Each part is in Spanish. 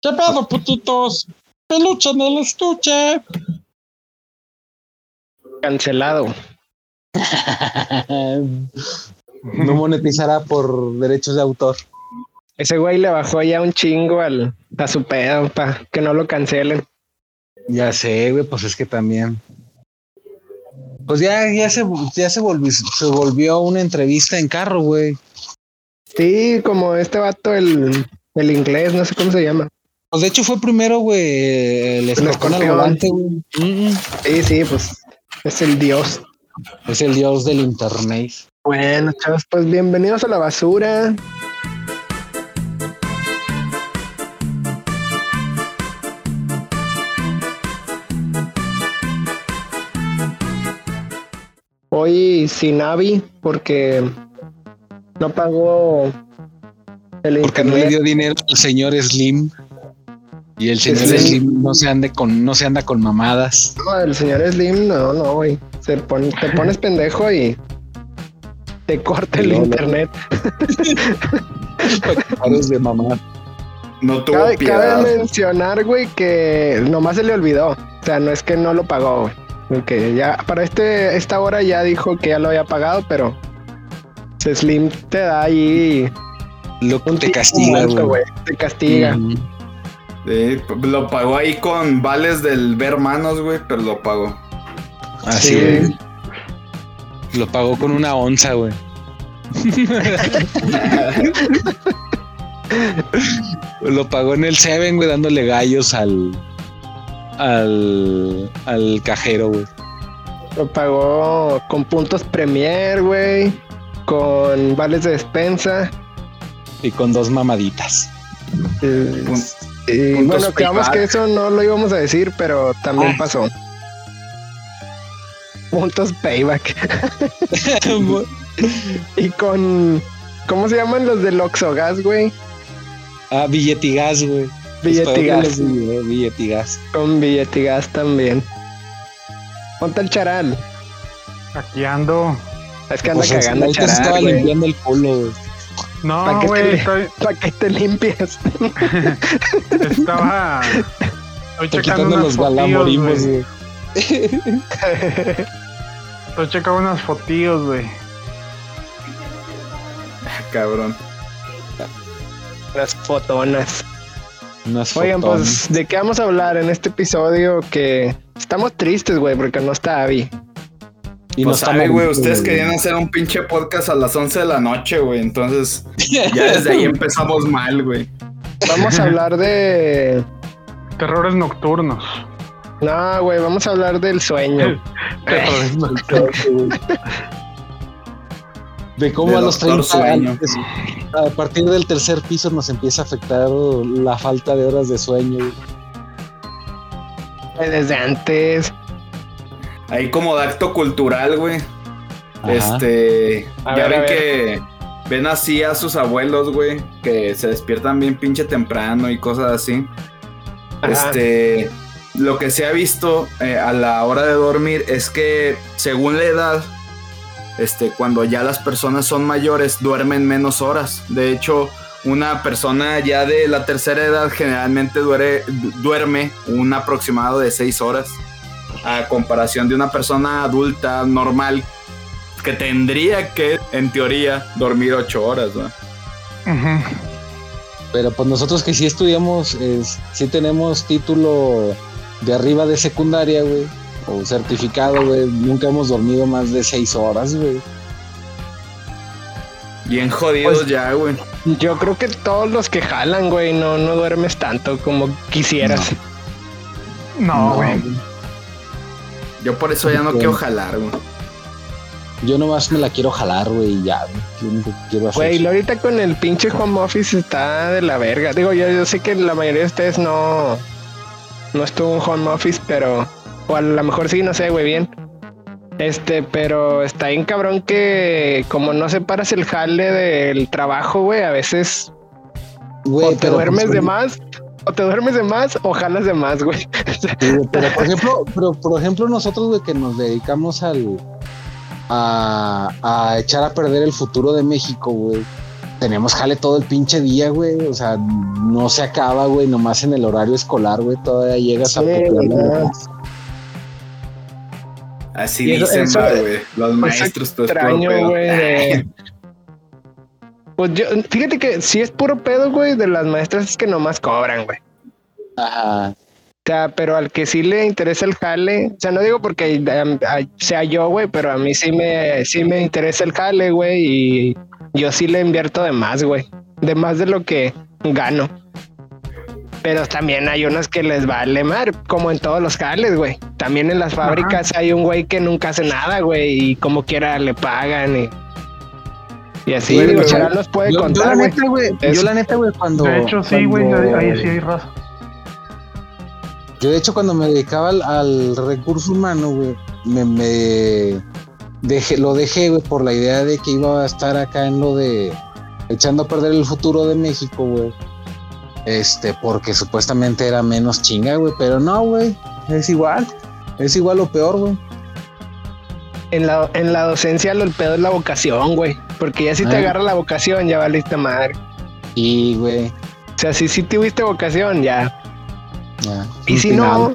¿Qué pedo, putitos? Peluche en el estuche. Cancelado. no monetizará por derechos de autor. Ese güey le bajó ya un chingo al, a su pedo para que no lo cancelen. Ya sé, güey, pues es que también. Pues ya, ya se, ya se volvió, se volvió una entrevista en carro, güey. Sí, como este vato, el, el inglés, no sé cómo se llama. Pues de hecho fue primero, güey, el escorpión al volante, güey. Sí, sí, pues es el dios. Es el dios del internet. Bueno, chavos, pues bienvenidos a la basura. Hoy sin Avi porque no pagó el Porque no le dio dinero al señor Slim. Y el señor Slim, no se ande con, no se anda con mamadas. No, el señor Slim, no, no, güey. Se pone, te pones pendejo y te corta el internet. de mamá. No tuvo cabe, cabe mencionar, güey, que nomás se le olvidó. O sea, no es que no lo pagó, güey. Porque ya para este, esta hora ya dijo que ya lo había pagado, pero Slim te da ahí. Lo, te castiga, güey. Te castiga. Lo pagó ahí con vales del ver manos, güey, pero lo pagó. Así, güey. Lo pagó con una onza, güey. lo pagó en el Seven, güey, dándole gallos al, al, al cajero, güey. Lo pagó con puntos Premier, güey. Con vales de despensa. Y con dos mamaditas. Y bueno, creamos que eso no lo íbamos a decir, pero también ah. pasó. Puntos payback. y con. ¿Cómo se llaman los del Oxogas, güey? Ah, billetigas, güey. Billetigas. Billetigas. Con billetigas también. Ponte el charal. Aquí ando. Es que anda pues cagando el charal. estaba limpiando el culo, güey. No, güey, estoy. ¿Para qué te limpias? estaba. Estoy checando los galamorimos, güey. Estoy checando unas fotillos, güey. Cabrón. Las fotonas. Oigan, pues, ¿de qué vamos a hablar en este episodio? Que estamos tristes, güey, porque no está Abby. Y pues no sabe, güey, ustedes querían hacer un pinche podcast a las 11 de la noche, güey. Entonces, ya desde ahí empezamos mal, güey. Vamos a hablar de... Terrores nocturnos. No, güey, vamos a hablar del sueño. Terrores nocturnos. de cómo a los 30 años, a partir del tercer piso nos empieza a afectar la falta de horas de sueño. Desde antes. Ahí como acto cultural, güey. Este, ya ven que ven así a sus abuelos, güey, que se despiertan bien pinche temprano y cosas así. Este, lo que se ha visto eh, a la hora de dormir es que según la edad este, cuando ya las personas son mayores, duermen menos horas. De hecho, una persona ya de la tercera edad generalmente duerme un aproximado de seis horas. A comparación de una persona adulta normal que tendría que, en teoría, dormir ocho horas. Pero pues nosotros que sí estudiamos, sí tenemos título de arriba de secundaria, güey o certificado, güey. Nunca hemos dormido más de seis horas, güey. Bien jodidos pues, ya, güey. Yo creo que todos los que jalan, güey, no, no duermes tanto como quisieras. No, güey. Yo por eso ya no quiero jalar, güey. Yo nomás me la quiero jalar, güey, y ya, güey. Güey, ahorita con el pinche home office está de la verga. Digo, yo, yo sé que la mayoría de ustedes no, no estuvo en home office, pero o a lo mejor sí, no sé, güey, bien. Este, pero está bien cabrón que como no separas el jale del trabajo, güey, a veces o te duermes pues, de más, o te duermes de más, o jalas de más, güey. pero por ejemplo, pero por ejemplo, nosotros, güey, que nos dedicamos al a, a echar a perder el futuro de México, güey. tenemos jale todo el pinche día, güey. O sea, no se acaba, güey, nomás en el horario escolar, güey. Todavía llegas a Así dicen, güey. Los maestros, todo extraño, güey. Pues yo, fíjate que si es puro pedo, güey, de las maestras es que nomás cobran, güey. Ajá. O sea, pero al que sí le interesa el jale, o sea, no digo porque sea yo, güey, pero a mí sí me, sí me interesa el jale, güey, y yo sí le invierto de más, güey, de más de lo que gano. Pero también hay unas que les vale mar, como en todos los jales, güey. También en las fábricas hay un güey que nunca hace nada, güey, y como quiera le pagan y y así, güey, los puede contar. Yo la neta, güey, yo la neta, güey, cuando. De hecho, sí, güey, ahí sí hay raza. Yo, de hecho, cuando me dedicaba al, recurso humano, güey, me, me dejé, lo dejé, güey, por la idea de que iba a estar acá en lo de echando a perder el futuro de México, güey. Este, porque supuestamente era menos chinga, güey, pero no, güey, es igual, es igual o peor, güey en la, en la docencia lo el pedo es la vocación, güey. Porque ya si te agarra la vocación, ya valiste madre. Y, güey. O sea, si sí tuviste vocación, ya. Ya. Y si no,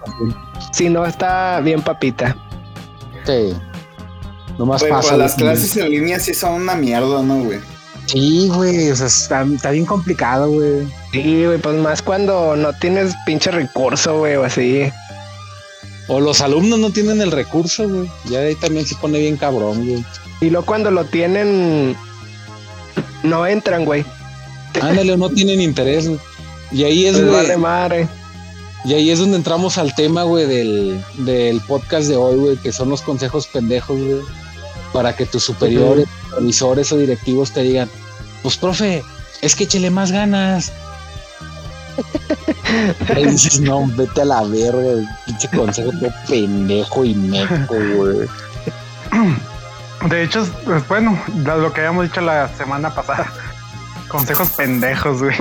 si no, está bien papita. Sí. No más pasa. las clases en línea sí son una mierda, ¿no, güey? Sí, güey, o sea, está, está bien complicado, güey. Sí, güey, pues más cuando no tienes pinche recurso, güey, o así. O los alumnos no tienen el recurso, güey. Ya ahí también se pone bien cabrón, güey. Y luego cuando lo tienen, no entran, güey. Ándale, no tienen interés, güey. Y ahí es, güey. madre. Y ahí es donde entramos al tema, güey, del, del podcast de hoy, güey, que son los consejos pendejos, güey. Para que tus superiores, uh o directivos te digan, pues, profe, es que échele más ganas. Ahí dices, no, vete a la verga, pinche consejo todo pendejo y meco, güey. De hecho, pues, bueno, lo que habíamos dicho la semana pasada, consejos pendejos, güey.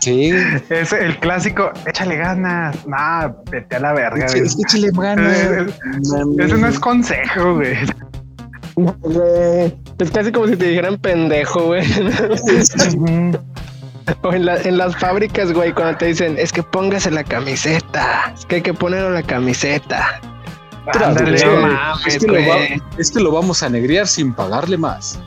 Sí. Es el clásico, échale ganas. Nah, vete a la verga, güey. Es que échale ganas. Ese no es consejo, güey. Es casi como si te dijeran pendejo, güey. O en, las fábricas, güey, cuando te dicen, es que póngase la camiseta, es que hay que ponerlo la camiseta. es, que lo vamos a negrear sin pagarle más.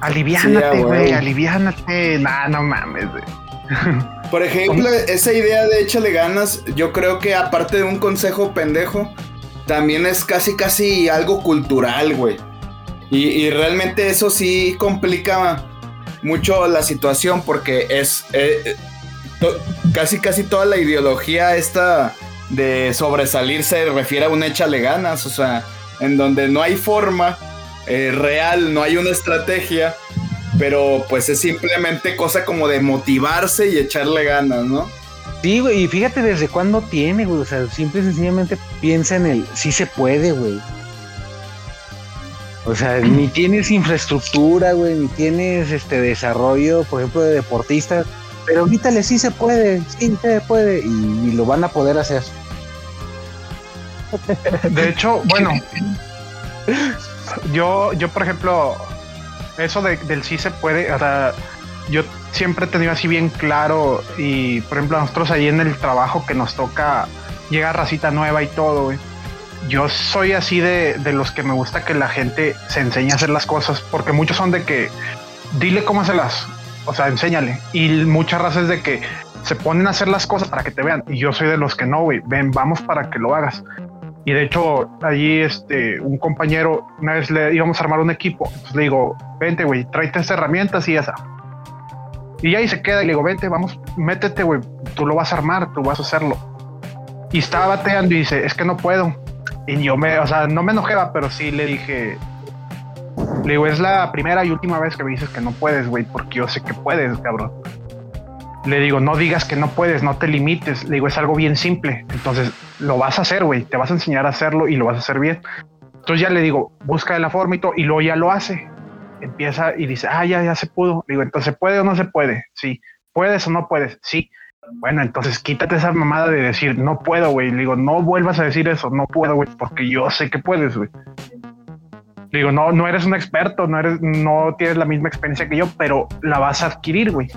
Aliviánate, güey, aliviánate. Nah, no mames, güey. Por ejemplo, esa idea de échale ganas, yo creo que aparte de un consejo pendejo, también es casi, casi algo cultural, güey. Y, y realmente eso sí complica mucho la situación porque es eh, casi casi toda la ideología esta de sobresalir se refiere a un échale ganas, o sea, en donde no hay forma eh, real, no hay una estrategia, pero pues es simplemente cosa como de motivarse y echarle ganas, ¿no? Sí, güey, y fíjate desde cuándo tiene, güey, o sea, simple y sencillamente piensa en el sí se puede, güey. O sea, ni tienes infraestructura, güey, ni tienes este desarrollo, por ejemplo, de deportistas. Pero ahorita sí se puede, sí se puede, y, lo van a poder hacer. De hecho, bueno, yo, yo por ejemplo, eso del sí se puede, o sea, yo siempre he tenido así bien claro, y por ejemplo, nosotros ahí en el trabajo que nos toca, llega racita nueva y todo, güey yo soy así de, los que me gusta que la gente se enseñe a hacer las cosas, porque muchos son de que dile cómo hacerlas, o sea, enséñale. Y muchas razas de que se ponen a hacer las cosas para que te vean. Y yo soy de los que no, güey, ven, vamos para que lo hagas. Y de hecho, allí este, un compañero, una vez le íbamos a armar un equipo, entonces le digo, vente, güey, tráete estas herramientas y esa. Y ahí se queda y le digo, vente, vamos, métete, güey, tú lo vas a armar, tú vas a hacerlo. Y estaba bateando y dice, es que no puedo. Y yo me, o sea, no me enojaba, pero sí le dije, le digo, es la primera y última vez que me dices que no puedes, güey, porque yo sé que puedes, cabrón. Le digo, no digas que no puedes, no te limites. Le digo, es algo bien simple. Entonces, lo vas a hacer, güey. Te vas a enseñar a hacerlo y lo vas a hacer bien. Entonces ya le digo, busca la forma y todo, y luego ya lo hace. Empieza y dice, ah, ya, ya se pudo. Le digo, entonces, ¿puede o no se puede? Sí. ¿Puedes o no puedes? Sí. Bueno, entonces quítate esa mamada de decir, no puedo, güey. Le digo, no vuelvas a decir eso, no puedo, güey, porque yo sé que puedes, güey. Digo, no, no eres un experto, no eres, no tienes la misma experiencia que yo, pero la vas a adquirir, güey.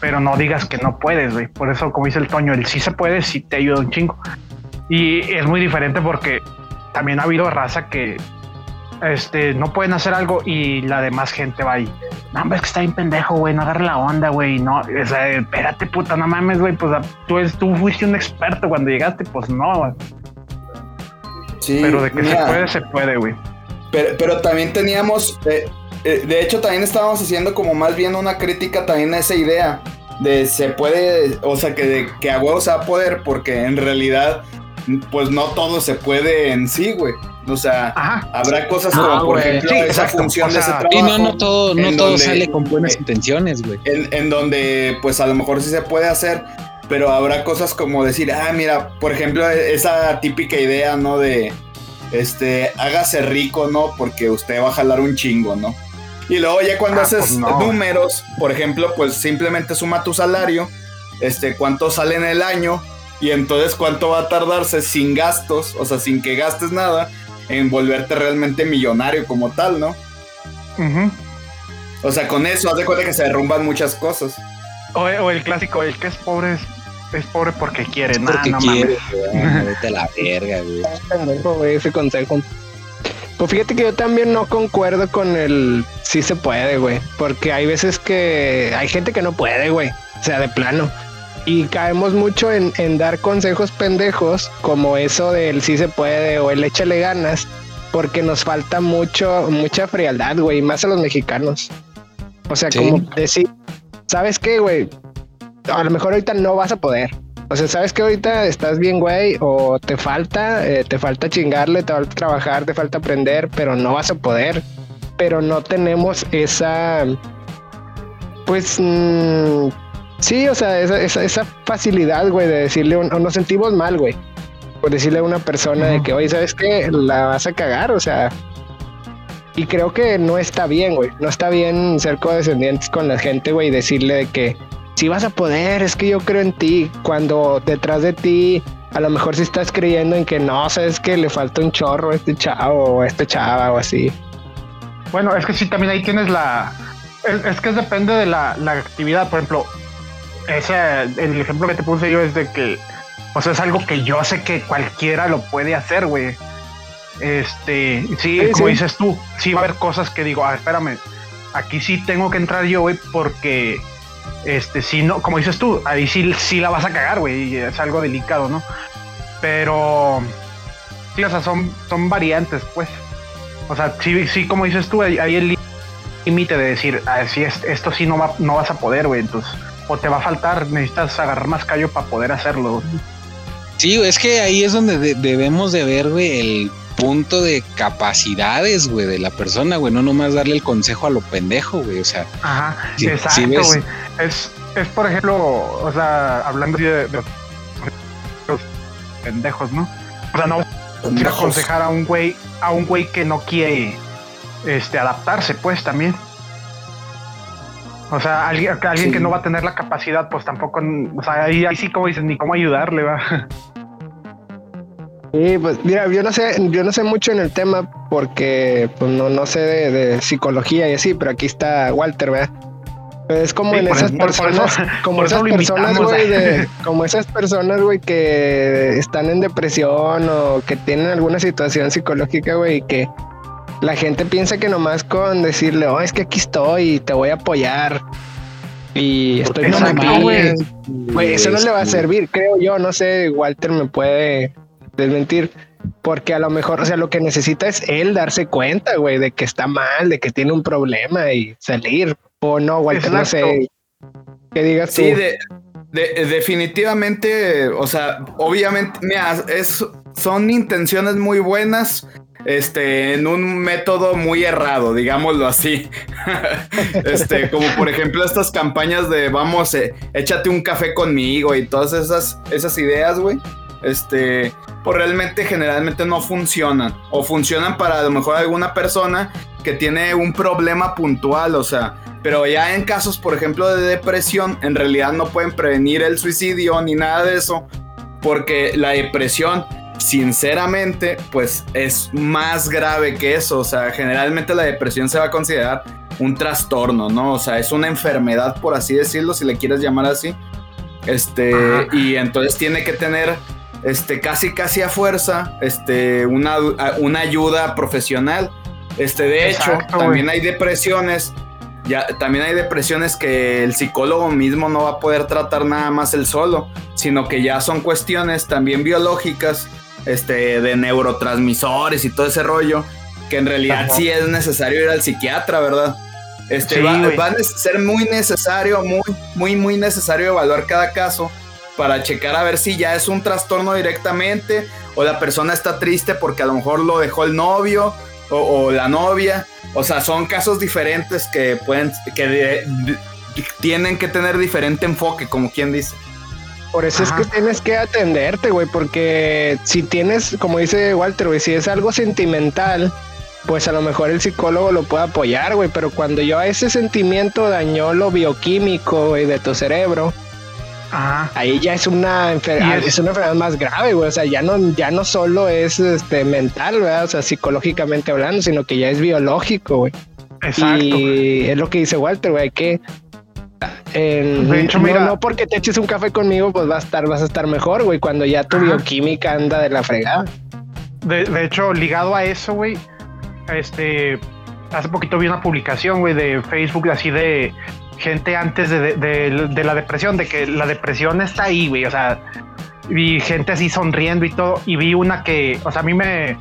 Pero no digas que no puedes, güey. Por eso, como dice el Toño, el sí se puede, sí te ayuda un chingo. Y es muy diferente porque también ha habido raza que este, no pueden hacer algo y la demás gente va ahí. No, es que está bien pendejo, güey, no agarre la onda, güey, no, o sea, espérate, puta, no mames, güey, pues tú, tú fuiste un experto cuando llegaste, pues no, Sí, pero de que se puede, se puede, güey. Pero, pero también teníamos, eh, eh, de hecho, también estábamos haciendo como más bien una crítica también a esa idea de se puede, o sea, que, de, que a huevos a poder, porque en realidad, pues no todo se puede en sí, güey. O sea, habrá cosas como, por ejemplo, esa función de ese trabajo. Y no, no todo, no todo sale con buenas eh, intenciones, güey. En, en, donde, pues a lo mejor sí se puede hacer, pero habrá cosas como decir, ah, mira, por ejemplo, esa típica idea, ¿no? De, este, hágase rico, ¿no? Porque usted va a jalar un chingo, ¿no? Y luego ya cuando ah, haces pues números, por ejemplo, pues simplemente suma tu salario, este, cuánto sale en el año y entonces cuánto va a tardarse sin gastos, o sea, sin que gastes nada, en volverte realmente millonario como tal, ¿no? O sea, con eso, haz de cuenta que se derrumban muchas cosas. O, el clásico, el que es pobre es, pobre porque quiere, nada, no quiere, Vete la verga, güey. ese consejo. Pues fíjate que yo también no concuerdo con el sí se puede, güey. Porque hay veces que hay gente que no puede, güey. O sea, de plano. Y caemos mucho en, dar consejos pendejos como eso del sí se puede o el échale ganas. Porque nos falta mucho, mucha frialdad, güey. Más a los mexicanos. O sea, como decir, ¿sabes qué, güey? A lo mejor ahorita no vas a poder o sea, sabes que ahorita estás bien, güey, o te falta, eh, te falta chingarle, te falta trabajar, te falta aprender, pero no vas a poder. Pero no tenemos esa, pues, mm, sí, o sea, esa, esa, facilidad, güey, de decirle, o nos sentimos mal, güey, por decirle a una persona de que, oye, ¿sabes qué? La vas a cagar, o sea, y creo que no está bien, güey. No está bien ser codescendientes con la gente, güey, y decirle de que, si vas a poder, es que yo creo en ti, cuando detrás de ti a lo mejor si estás creyendo en que no, sabes que le falta un chorro a este chavo o a este chava o así. Bueno, es que sí, también ahí tienes la... Es, que depende de la, actividad, por ejemplo, ese, el ejemplo que te puse yo es de que, o sea, es algo que yo sé que cualquiera lo puede hacer, güey. Este, sí, como dices tú, sí va a haber cosas que digo, ah, espérame, aquí sí tengo que entrar yo, güey, porque este, si no, como dices tú, ahí sí, sí la vas a cagar, güey, es algo delicado, ¿no? Pero, sí, o sea, son, son variantes, pues. O sea, sí, sí, como dices tú, hay, el límite de decir, ah, sí, esto sí no, va, no vas a poder, güey, entonces, o te va a faltar, necesitas agarrar más callo para poder hacerlo. Sí, es que ahí es donde debemos de ver, güey, el punto de capacidades, güey, de la persona, güey, no nomás darle el consejo a lo pendejo, güey, o sea. Ajá, exacto, güey. es, es, por ejemplo, o sea, hablando de, de, los pendejos, ¿no? O sea, no quiero aconsejar a un güey, a un güey que no quiere este adaptarse, pues también. O sea, alguien, alguien que no va a tener la capacidad, pues tampoco, o sea, ahí, ahí sí como dices, ni cómo ayudarle, va. Sí, pues mira, yo no sé, yo no sé mucho en el tema porque pues, no, no sé de, psicología y así, pero aquí está Walter, ¿verdad? es como en esas personas, como esas personas, güey, como esas personas, güey, que están en depresión o que tienen alguna situación psicológica, güey, que la gente piensa que nomás con decirle, oh, es que aquí estoy y te voy a apoyar y estoy mal, güey. Güey, eso no le va a servir, creo yo, no sé, Walter me puede desmentir. Porque a lo mejor, o sea, lo que necesita es él darse cuenta, güey, de que está mal, de que tiene un problema y salir. O no, Walter, no sé. Que digas sí, De, definitivamente, o sea, obviamente, mira, es, son intenciones muy buenas, este, en un método muy errado, digámoslo así. este, como por ejemplo estas campañas de vamos, eh, échate un café conmigo y todas esas, esas ideas, güey. Este, pues realmente generalmente no funcionan. O funcionan para a lo mejor alguna persona que tiene un problema puntual, o sea, pero ya en casos, por ejemplo, de depresión, en realidad no pueden prevenir el suicidio ni nada de eso, porque la depresión sinceramente, pues es más grave que eso. O sea, generalmente la depresión se va a considerar un trastorno, ¿no? O sea, es una enfermedad, por así decirlo, si le quieres llamar así. Este, y entonces tiene que tener, este, casi, casi a fuerza, este, una, una ayuda profesional. Este, de hecho, también hay depresiones ya, también hay depresiones que el psicólogo mismo no va a poder tratar nada más el solo, sino que ya son cuestiones también biológicas, este, de neurotransmisores y todo ese rollo, que en realidad sí es necesario ir al psiquiatra, ¿verdad? Este, va, a ser muy necesario, muy, muy, muy necesario evaluar cada caso para checar a ver si ya es un trastorno directamente o la persona está triste porque a lo mejor lo dejó el novio o, la novia. O sea, son casos diferentes que pueden, que tienen que tener diferente enfoque, como quien dice. Por eso es que tienes que atenderte, güey, porque si tienes, como dice Walter, güey, si es algo sentimental, pues a lo mejor el psicólogo lo puede apoyar, güey, pero cuando yo a ese sentimiento dañó lo bioquímico, güey, de tu cerebro, Ahí ya es una enfermedad, es... una enfermedad más grave, güey. O sea, ya no, ya no solo es este mental, ¿verdad? O sea, psicológicamente hablando, sino que ya es biológico, güey. Exacto. Y es lo que dice Walter, güey, que de hecho, no, no, porque te eches un café conmigo, pues va a estar, vas a estar mejor, güey, cuando ya tu bioquímica anda de la fregada. De, de hecho, ligado a eso, güey, este, hace poquito vi una publicación, güey, de Facebook así de gente antes de, la depresión, de que la depresión está ahí, güey. O sea, vi gente así sonriendo y todo. Y vi una que, o sea, a mí me,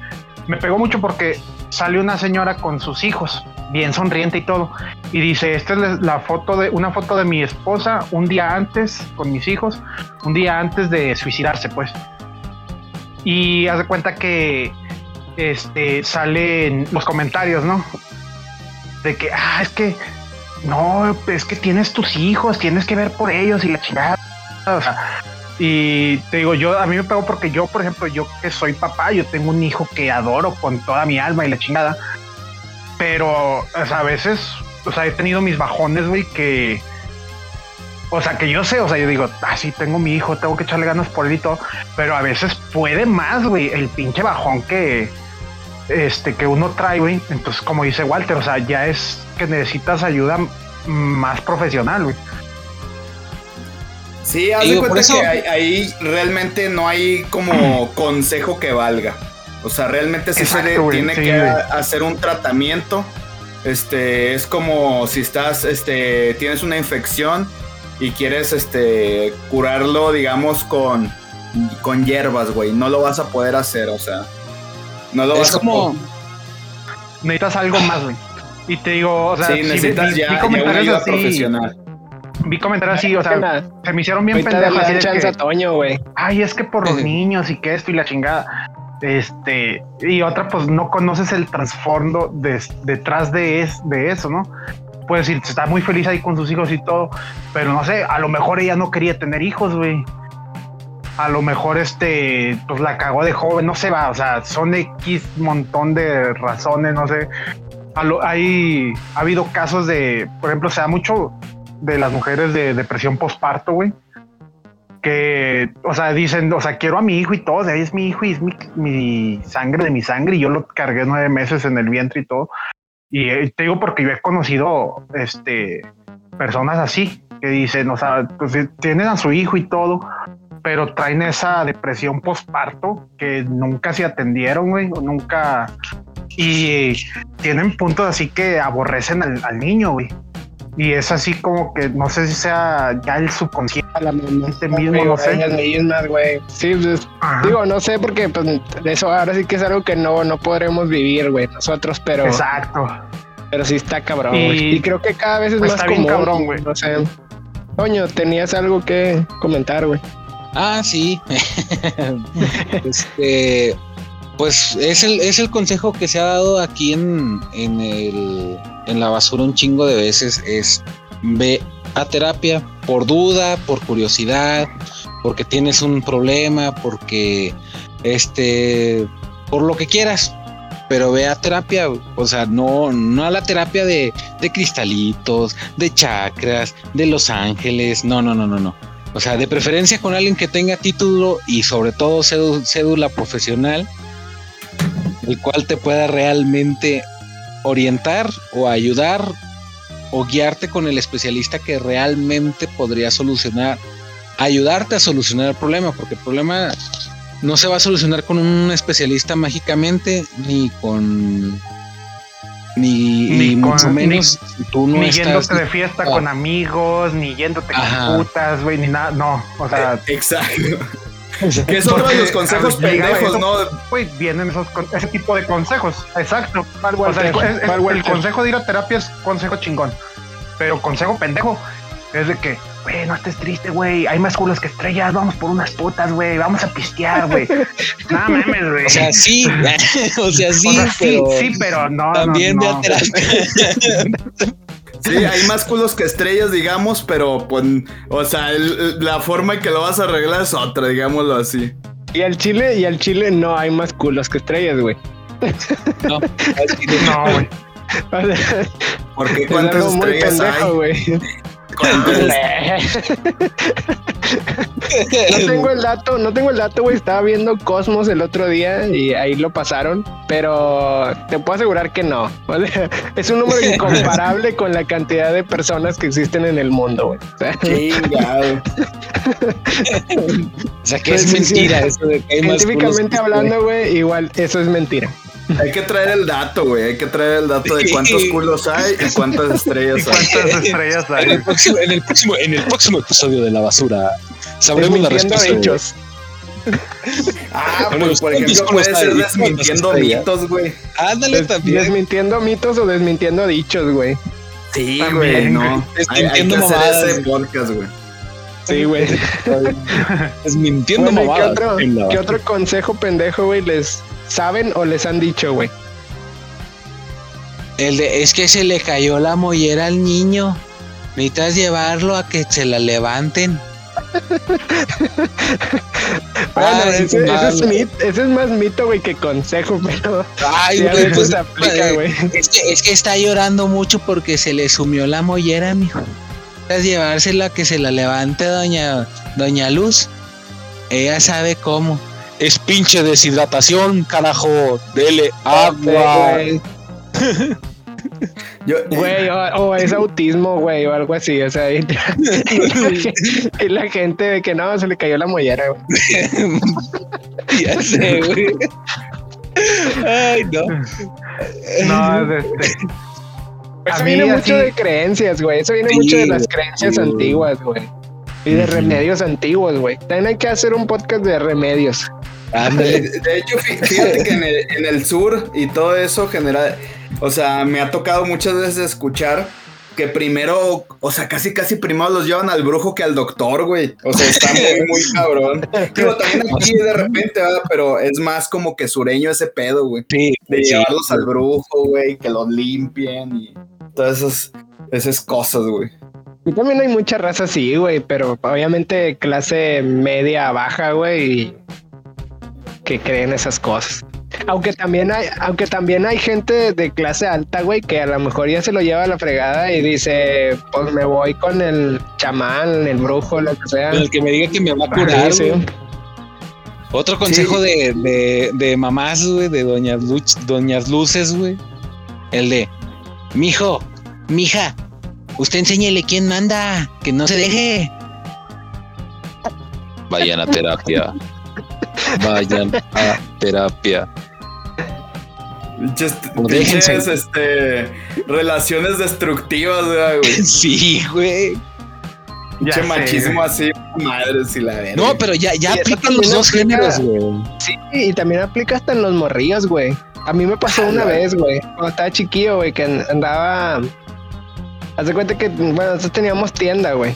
me pegó mucho porque salió una señora con sus hijos, bien sonriente y todo. Y dice, esta es la foto de, una foto de mi esposa un día antes con mis hijos, un día antes de suicidarse, pues. Y haz de cuenta que este salen los comentarios, ¿no? De que, ah, es que no, es que tienes tus hijos, tienes que ver por ellos y la chingada. Y te digo, yo a mí me pego porque yo, por ejemplo, yo que soy papá, yo tengo un hijo que adoro con toda mi alma y la chingada. Pero, o sea, a veces, o sea, he tenido mis bajones, güey, que. O sea, que yo sé, o sea, yo digo, ah, sí, tengo mi hijo, tengo que echarle ganas por él y todo. Pero a veces puede más, güey, el pinche bajón que. Este, que uno trae, güey. Entonces, como dice Walter, o sea, ya es que necesitas ayuda más profesional, güey. Sí, haz de cuenta que ahí, realmente no hay como consejo que valga. O sea, realmente sí se tiene que hacer un tratamiento. Este, es como si estás, este, tienes una infección y quieres, este, curarlo, digamos, con, con hierbas, güey. No lo vas a poder hacer, o sea. No lo vas como... a Necesitas algo más, güey. Y te digo, o sea, sí, necesitas vi, ya, comentarios una así, profesional. Vi comentarios así, o sea, se me hicieron bien pendejos. Así de que, güey. Ay, es que por los niños y que esto y la chingada. Este, y otra, pues no conoces el trasfondo detrás de, es, de eso, ¿no? Puedes decir, está muy feliz ahí con sus hijos y todo, pero no sé, a lo mejor ella no quería tener hijos, güey. A lo mejor este, pues la cagó de joven, no se va, o sea, son X montón de razones, no sé hay, ha habido casos de, por ejemplo, se da mucho de las mujeres de depresión postparto, güey. Que, o sea, dicen, o sea, quiero a mi hijo y todo, es mi hijo y es mi, sangre de mi sangre y yo lo cargué nueve meses en el vientre y todo. Y eh, te digo porque yo he conocido, este, personas así que dicen, o sea, pues tienen a su hijo y todo, pero traen esa depresión postparto que nunca se atendieron, güey, o nunca y tienen puntos así que aborrecen al, niño, güey. Y es así como que no sé si sea ya el subconsciente, la mente mismo, no sé. güey. Sí, pues, digo, no sé porque pues, eso ahora sí que es algo que no, no podremos vivir, güey, nosotros, pero. Exacto. Pero sí está cabrón, güey. Y, creo que cada vez es pues más está común, cabrón, güey. No sé. Coño, tenías algo que comentar, güey. Ah, sí. este, pues es el, es el consejo que se ha dado aquí en, en, el, en la basura un chingo de veces, es ve a terapia por duda, por curiosidad, porque tienes un problema, porque este, por lo que quieras, pero ve a terapia, o sea, no, no a la terapia de, de cristalitos, de chakras, de los ángeles, no, no, no, no, no. O sea, de preferencia con alguien que tenga título y sobre todo cédula profesional, el cual te pueda realmente orientar o ayudar o guiarte con el especialista que realmente podría solucionar, ayudarte a solucionar el problema, porque el problema no se va a solucionar con un especialista mágicamente, ni con ni, mucho menos ni, tú no ni yéndote de fiesta con amigos, ni yéndote con putas, güey, ni nada, no, o sea, eh, exacto. que es otro de los consejos pendejos, ¿no? Güey, vienen esos, ese tipo de consejos, exacto. O sea, el, el consejo de ir a terapia es consejo chingón, pero consejo pendejo es de que güey, no estés triste, güey. Hay más culos que estrellas. Vamos por unas putas, güey. Vamos a pistear, güey. no mames, güey. O sea, sí. o sea, sí. sí, pero sí, pero no. También no, de Sí, hay más culos que estrellas, digamos, pero pues, o sea, la forma en que lo vas a arreglar es otra, digámoslo así. Y al chile, y al chile no hay más culos que estrellas, güey. No, no, güey. Porque cuántas estrellas hay no tengo el dato, no tengo el dato, güey. Estaba viendo Cosmos el otro día y ahí lo pasaron, pero te puedo asegurar que no. es un número incomparable con la cantidad de personas que existen en el mundo, güey. o sea, que es pues, mentira eso de que Científicamente hablando, güey, igual eso es mentira. Hay que traer el dato, güey. Hay que traer el dato de cuántos culos hay y cuántas estrellas hay. ¿Cuántas estrellas hay? En el, próximo, en, el próximo, en el próximo episodio de La Basura sabremos la respuesta. Hechos. Ah, pues por ejemplo puede ser desmintiendo mitos, güey. Ándale también. Desmintiendo mitos o desmintiendo dichos, güey. Sí, güey, no. Desmintiendo hay, hay que hacer ese podcast, güey. Sí, güey. Desmintiendo bueno, mamadas. ¿qué otro, ¿Qué otro consejo pendejo, güey, les saben o les han dicho, güey? El de, es que se le cayó la mollera al niño. Necesitas llevarlo a que se la levanten. bueno, ese, es ese, es más mito, güey, que consejo, pero. Ay, güey, pues, aplica, güey. Es que, es que está llorando mucho porque se le sumió la mollera, mijo. Necesitas llevársela a que se la levante, doña, doña Luz. Ella sabe cómo. Es pinche deshidratación, carajo. Dele agua. güey, o, es autismo, güey, o algo así, o sea, y, la gente de que no, se le cayó la mollera, güey. ya sé, güey. Ay, no. No, este. Eso viene mucho de creencias, güey. Eso viene mucho de las creencias antiguas, güey. Y de remedios antiguos, güey. También hay que hacer un podcast de remedios. De hecho, fíjate que en el, sur y todo eso general, o sea, me ha tocado muchas veces escuchar que primero, o sea, casi casi primero los llevan al brujo que al doctor, güey. O sea, está muy, muy cabrón. Digo, también aquí de repente, ¿verdad? Pero es más como que sureño ese pedo, güey. Sí, de llevarlos al brujo, güey, que los limpien y todas esas, esas cosas, güey. Y también hay mucha raza así, güey, pero obviamente clase media baja, güey, que creen esas cosas. Aunque también hay, aunque también hay gente de clase alta, güey, que a lo mejor ya se lo lleva a la fregada y dice, pues me voy con el chamán, el brujo, lo que sea. El que me diga que me va a curar. sí. Otro consejo de, de, de, mamás, güey, de doñas, doñas luces, güey. El de, mijo, mija, usted enséñele quién manda, que no se deje. Vayan a terapia. Vayan a terapia. Pinches, este, relaciones destructivas, güey. Sí, güey. Pinche machismo así, madre, si la ven. No, pero ya, ya aplican los dos géneros, güey. Sí, y también aplica hasta en los morrillos, güey. A mí me pasó una vez, güey, cuando estaba chiquillo, güey, que andaba. Haz de cuenta que, bueno, nosotros teníamos tienda, güey.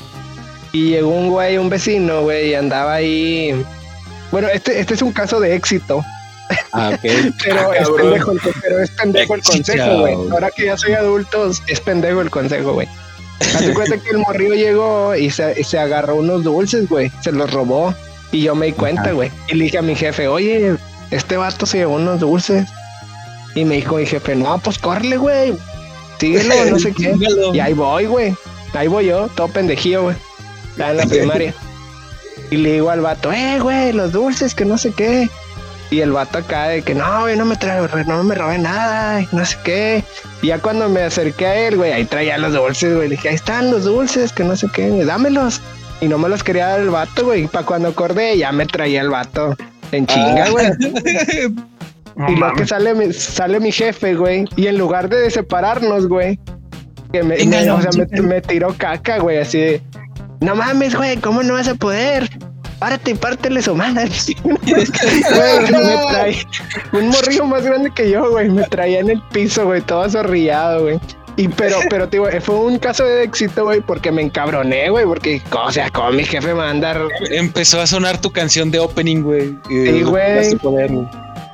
Y llegó un güey, un vecino, güey, y andaba ahí bueno, este, este es un caso de éxito. Ah, pero, es pendejo, pero es pendejo el consejo, güey. Ahora que ya soy adulto, es pendejo el consejo, güey. Hazte cuenta que el morrillo llegó y se, se agarró unos dulces, güey. Se los robó. Y yo me di cuenta, güey. Y le dije a mi jefe, oye, este vato se llevó unos dulces. Y me dijo mi jefe, no, pues córrele, güey. Síguelo, no sé qué. y ahí voy, güey. Ahí voy yo, todo pendejillo, güey. En la primaria. Y le digo al vato, eh, güey, los dulces, que no sé qué. Y el vato acá de que no, yo no me traigo, no me robé nada, no sé qué. Y ya cuando me acerqué a él, güey, ahí traía los dulces, güey. Le dije, ahí están los dulces, que no sé qué, dámelos. Y no me los quería dar el vato, güey. Para cuando acordé, ya me traía el vato en chinga, güey. y lo que sale, mi, sale mi jefe, güey. Y en lugar de separarnos, güey, que me, o sea, me, me tiró caca, güey, así de, no mames, güey, ¿cómo no vas a poder? párate y pártele su madre. un morrillo más grande que yo, güey. Me traía en el piso, güey, todo zorrillado, güey. Y pero, pero, tío, fue un caso de éxito, güey, porque me encabroné, güey, porque, o sea, como mi jefe me va a andar. Empezó a sonar tu canción de opening, güey. Sí, güey.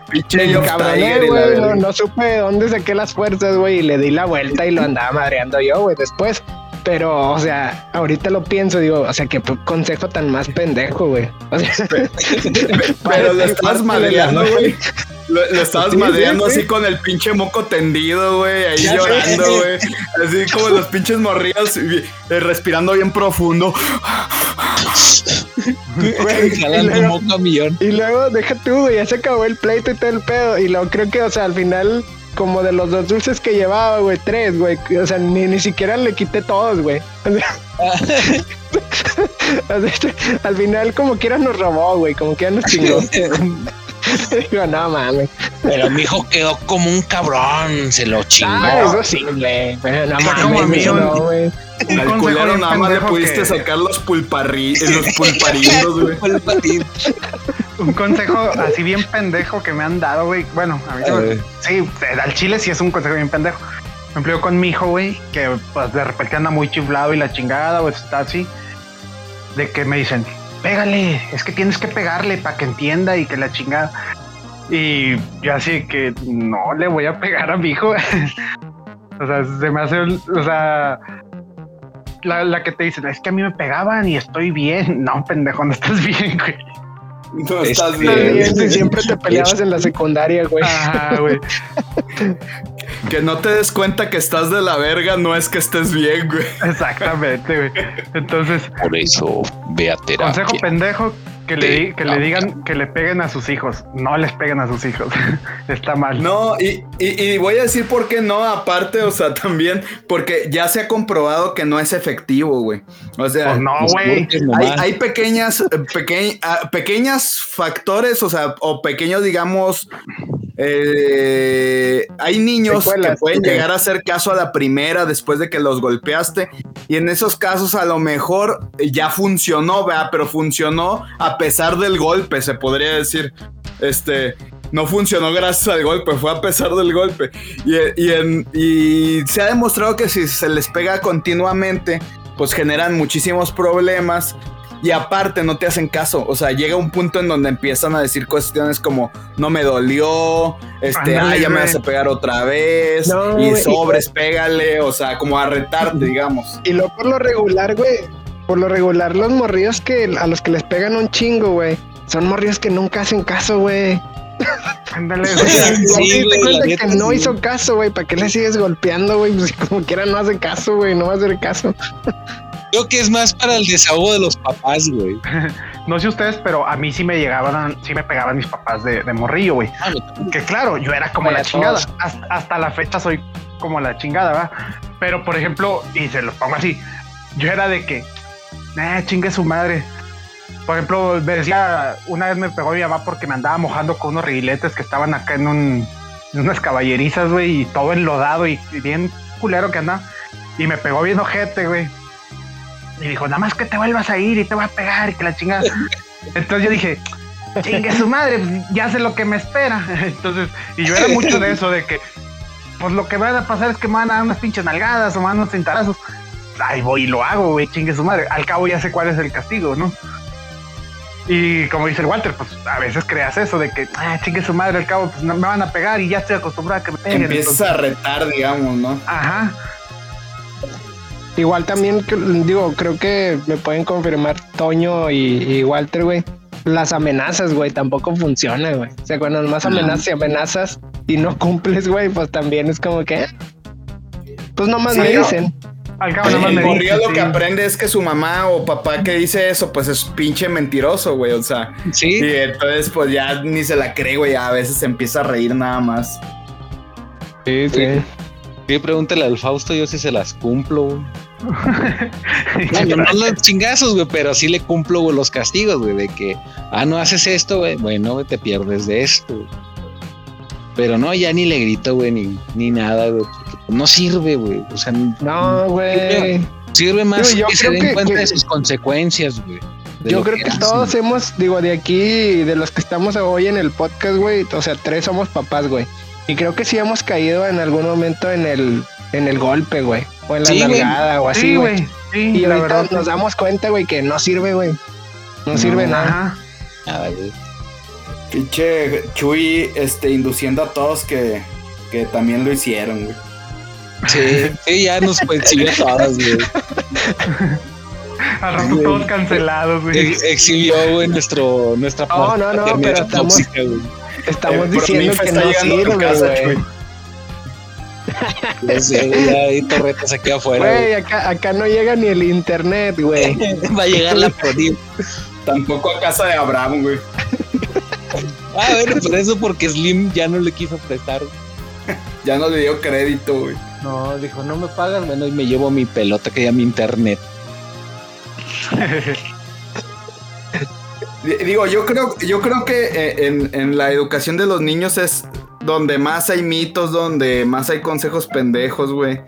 Pinche cabroné, güey. No, no, supe dónde saqué las fuerzas, güey, y le di la vuelta y lo andaba madreando yo, güey. Después, pero, o sea, ahorita lo pienso, digo, o sea, qué consejo tan más pendejo, güey. O sea, pero lo estás madreando, güey. Lo, estabas madreando así con el pinche moco tendido, güey, ahí llorando, güey. Así como los pinches morrillos eh, respirando bien profundo. y, luego, deja tú, güey, ya se acabó el pleito y todo el pedo. Y luego creo que, o sea, al final como de los dos dulces que llevaba, güey, tres, güey. O sea, ni, ni siquiera le quité todos, güey. al final, como quiera, nos robó, güey. Como quiera nos chingó. Digo, no mames. Pero mi hijo quedó como un cabrón, se lo chingó. Ah, eso sí, güey. No mames, no, güey. Al culero nada más le pudiste sacar los pulparri los pulparindos, güey. Un consejo así bien pendejo que me han dado, güey. Bueno, a mí sí, al chile sí es un consejo bien pendejo. Me empleo con mi hijo, güey, que pues de repente anda muy chiflado y la chingada, o está así. De que me dicen, pégale, es que tienes que pegarle para que entienda y que la chingada. Y yo así que no le voy a pegar a mi hijo. o sea, se me hace, o sea, la, la, que te dicen, es que a mí me pegaban y estoy bien. No, pendejo, no estás bien, güey. No estás bien. siempre te peleabas en la secundaria, güey. Ajá, güey. que no te des cuenta que estás de la verga no es que estés bien, güey. Exactamente, güey. Entonces. Por eso, ve a terapia. Consejo pendejo, que le, que le digan que le peguen a sus hijos. No les peguen a sus hijos. Está mal. No, y, y, voy a decir por qué no, aparte, o sea, también, porque ya se ha comprobado que no es efectivo, güey. O sea, pues no, güey. Hay, hay, pequeñas, peque, ah, pequeñas factores, o sea, o pequeños, digamos, eh, hay niños que pueden llegar a hacer caso a la primera después de que los golpeaste. Y en esos casos a lo mejor ya funcionó, ¿verdad? Pero funcionó a pesar del golpe, se podría decir. Este, no funcionó gracias al golpe, fue a pesar del golpe. Y, y se ha demostrado que si se les pega continuamente, pues generan muchísimos problemas y aparte no te hacen caso. O sea, llega un punto en donde empiezan a decir cuestiones como no me dolió, este, ay, ya me vas a pegar otra vez, y sobres, pégale, o sea, como a retarte, digamos. Y luego por lo regular, güey, por lo regular, los morrillos que a los que les pegan un chingo, güey, son morrillos que nunca hacen caso, güey. Ándale, güey. que no hizo caso, güey. ¿Para qué le sigues golpeando, güey? Pues como quiera no hace caso, güey. No va a hacer caso. Creo que es más para el desahogo de los papás, güey. no sé ustedes, pero a mí sí me llegaban, sí me pegaban mis papás de, morrillo, güey. Ah, que claro, yo era como la chingada. Hasta, la fecha soy como la chingada, ¿verdad? Pero, por ejemplo, y se los pongo así, yo era de que, eh, chingue su madre. Por ejemplo, me decía, una vez me pegó mi mamá porque me andaba mojando con unos reguiletes que estaban acá en, un, en unas caballerizas, güey, y todo enlodado y, y bien culero que andaba. Y me pegó bien ojete, güey. Y dijo, nada más que te vuelvas a ir y te voy a pegar y que la chingada. Entonces yo dije, chingue su madre, pues, ya sé lo que me espera. Entonces, y yo era mucho de eso, de que, pues lo que va a pasar es que me van a dar unas pinches nalgadas o me van a unos cintarazos. Ahí voy y lo hago, güey, chingue su madre. Al cabo ya sé cuál es el castigo, ¿no? Y como dice el Walter, pues a veces creas eso de que, ah, chingue su madre, al cabo pues, me van a pegar y ya estoy acostumbrado a que me peguen. Empiezas a retar, digamos, ¿no? Ajá. Igual también, digo, creo que me pueden confirmar Toño y, Walter, güey. Las amenazas, güey, tampoco funcionan, güey. O sea, cuando más amenazas y amenazas y no cumples, güey, pues también es como que. Pues nomás me dicen. Al cabo, el morrillo lo que aprende es que su mamá o papá que dice eso, pues es pinche mentiroso, güey. O sea, sí. Y entonces, pues ya ni se la cree, güey. A veces se empieza a reír nada más. Sí, sí. Sí, pregúntale al Fausto, yo sí se las cumplo, no, no los chingazos, güey, pero sí le cumplo los castigos, güey, de que, ah, no haces esto, güey, bueno, te pierdes de esto. Pero no, ya ni le grito, güey, ni, ni nada, güey, no sirve, güey. O sea, no, güey. Sirve, más que se den cuenta de sus consecuencias, güey. Yo creo que, todos hemos, digo, de aquí, de los que estamos hoy en el podcast, güey, o sea, tres somos papás, güey. Y creo que sí hemos caído en algún momento en el, en el golpe, güey. O en la nalgada o así, güey. y ahorita nos damos cuenta, güey, que no sirve, güey. No, sirve nada. Nada, güey. Pinche Chuy, este, induciendo a todos que, que también lo hicieron, güey. Sí, sí, ya nos exhibió todas, güey. Al rato todos cancelados, güey. exhibió, güey, nuestro, nuestra No, no, no, pero estamos, estamos diciendo que no sirve, güey. Ya hay torretas aquí afuera. Güey, acá, acá no llega ni el internet, güey. Va a llegar la Prodim. Tampoco a casa de Abraham, güey. ah, bueno, por eso porque Slim ya no le quiso prestar. ya no le dio crédito, güey. No, dijo, no me pagan, bueno, y me llevo mi pelota que ya mi internet. Digo, yo creo, yo creo que eh, en, en, la educación de los niños es donde más hay mitos, donde más hay consejos pendejos, güey.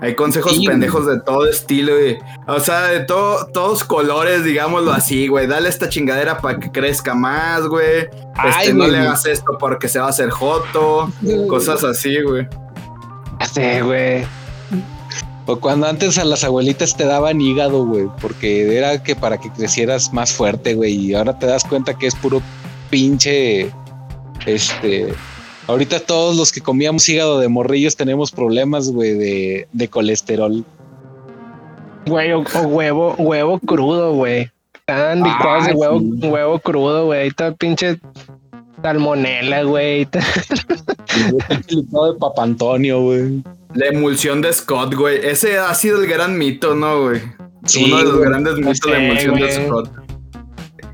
Hay consejos pendejos de todo estilo, güey. O sea, de todo, todos colores, digámoslo así, güey. Dale esta chingadera para que crezca más, güey. Este, no le hagas esto porque se va a hacer joto. Cosas así, güey. Sí, güey. O cuando antes a las abuelitas te daban hígado, güey, porque era que para que crecieras más fuerte, güey, y ahora te das cuenta que es puro pinche, este, Ahorita todos los que comíamos hígado de morrillos tenemos problemas, güey, de, de colesterol. Güey, o, huevo, huevo crudo, güey. Están licuados de ah, huevo, huevo crudo, güey. Ahí está pinche salmonela, güey. licuado de Papa Antonio, güey. La emulsión de Scott, güey. Ese ha sido el gran mito, ¿no, güey? Uno de los grandes mitos de la emulsión de Scott.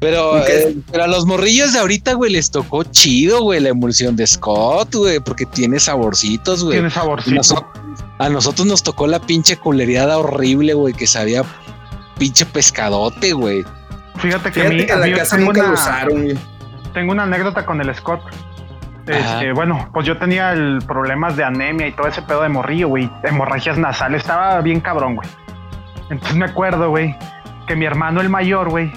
Pero, eh, pero a los morrillos de ahorita, güey, les tocó chido, güey, la emulsión de Scott, güey, porque tiene saborcitos, güey. Tiene saborcitos. A nosotros nos tocó la pinche culeriada horrible, güey, que sabía pinche pescadote, güey. Fíjate que a mí, la casa nunca una, usaron, Tengo una anécdota con el Scott. Este, bueno, pues yo tenía el problemas de anemia y todo ese pedo de morrillo, güey. Hemorragias nasales. Estaba bien cabrón, güey. Entonces me acuerdo, güey, que mi hermano el mayor, güey,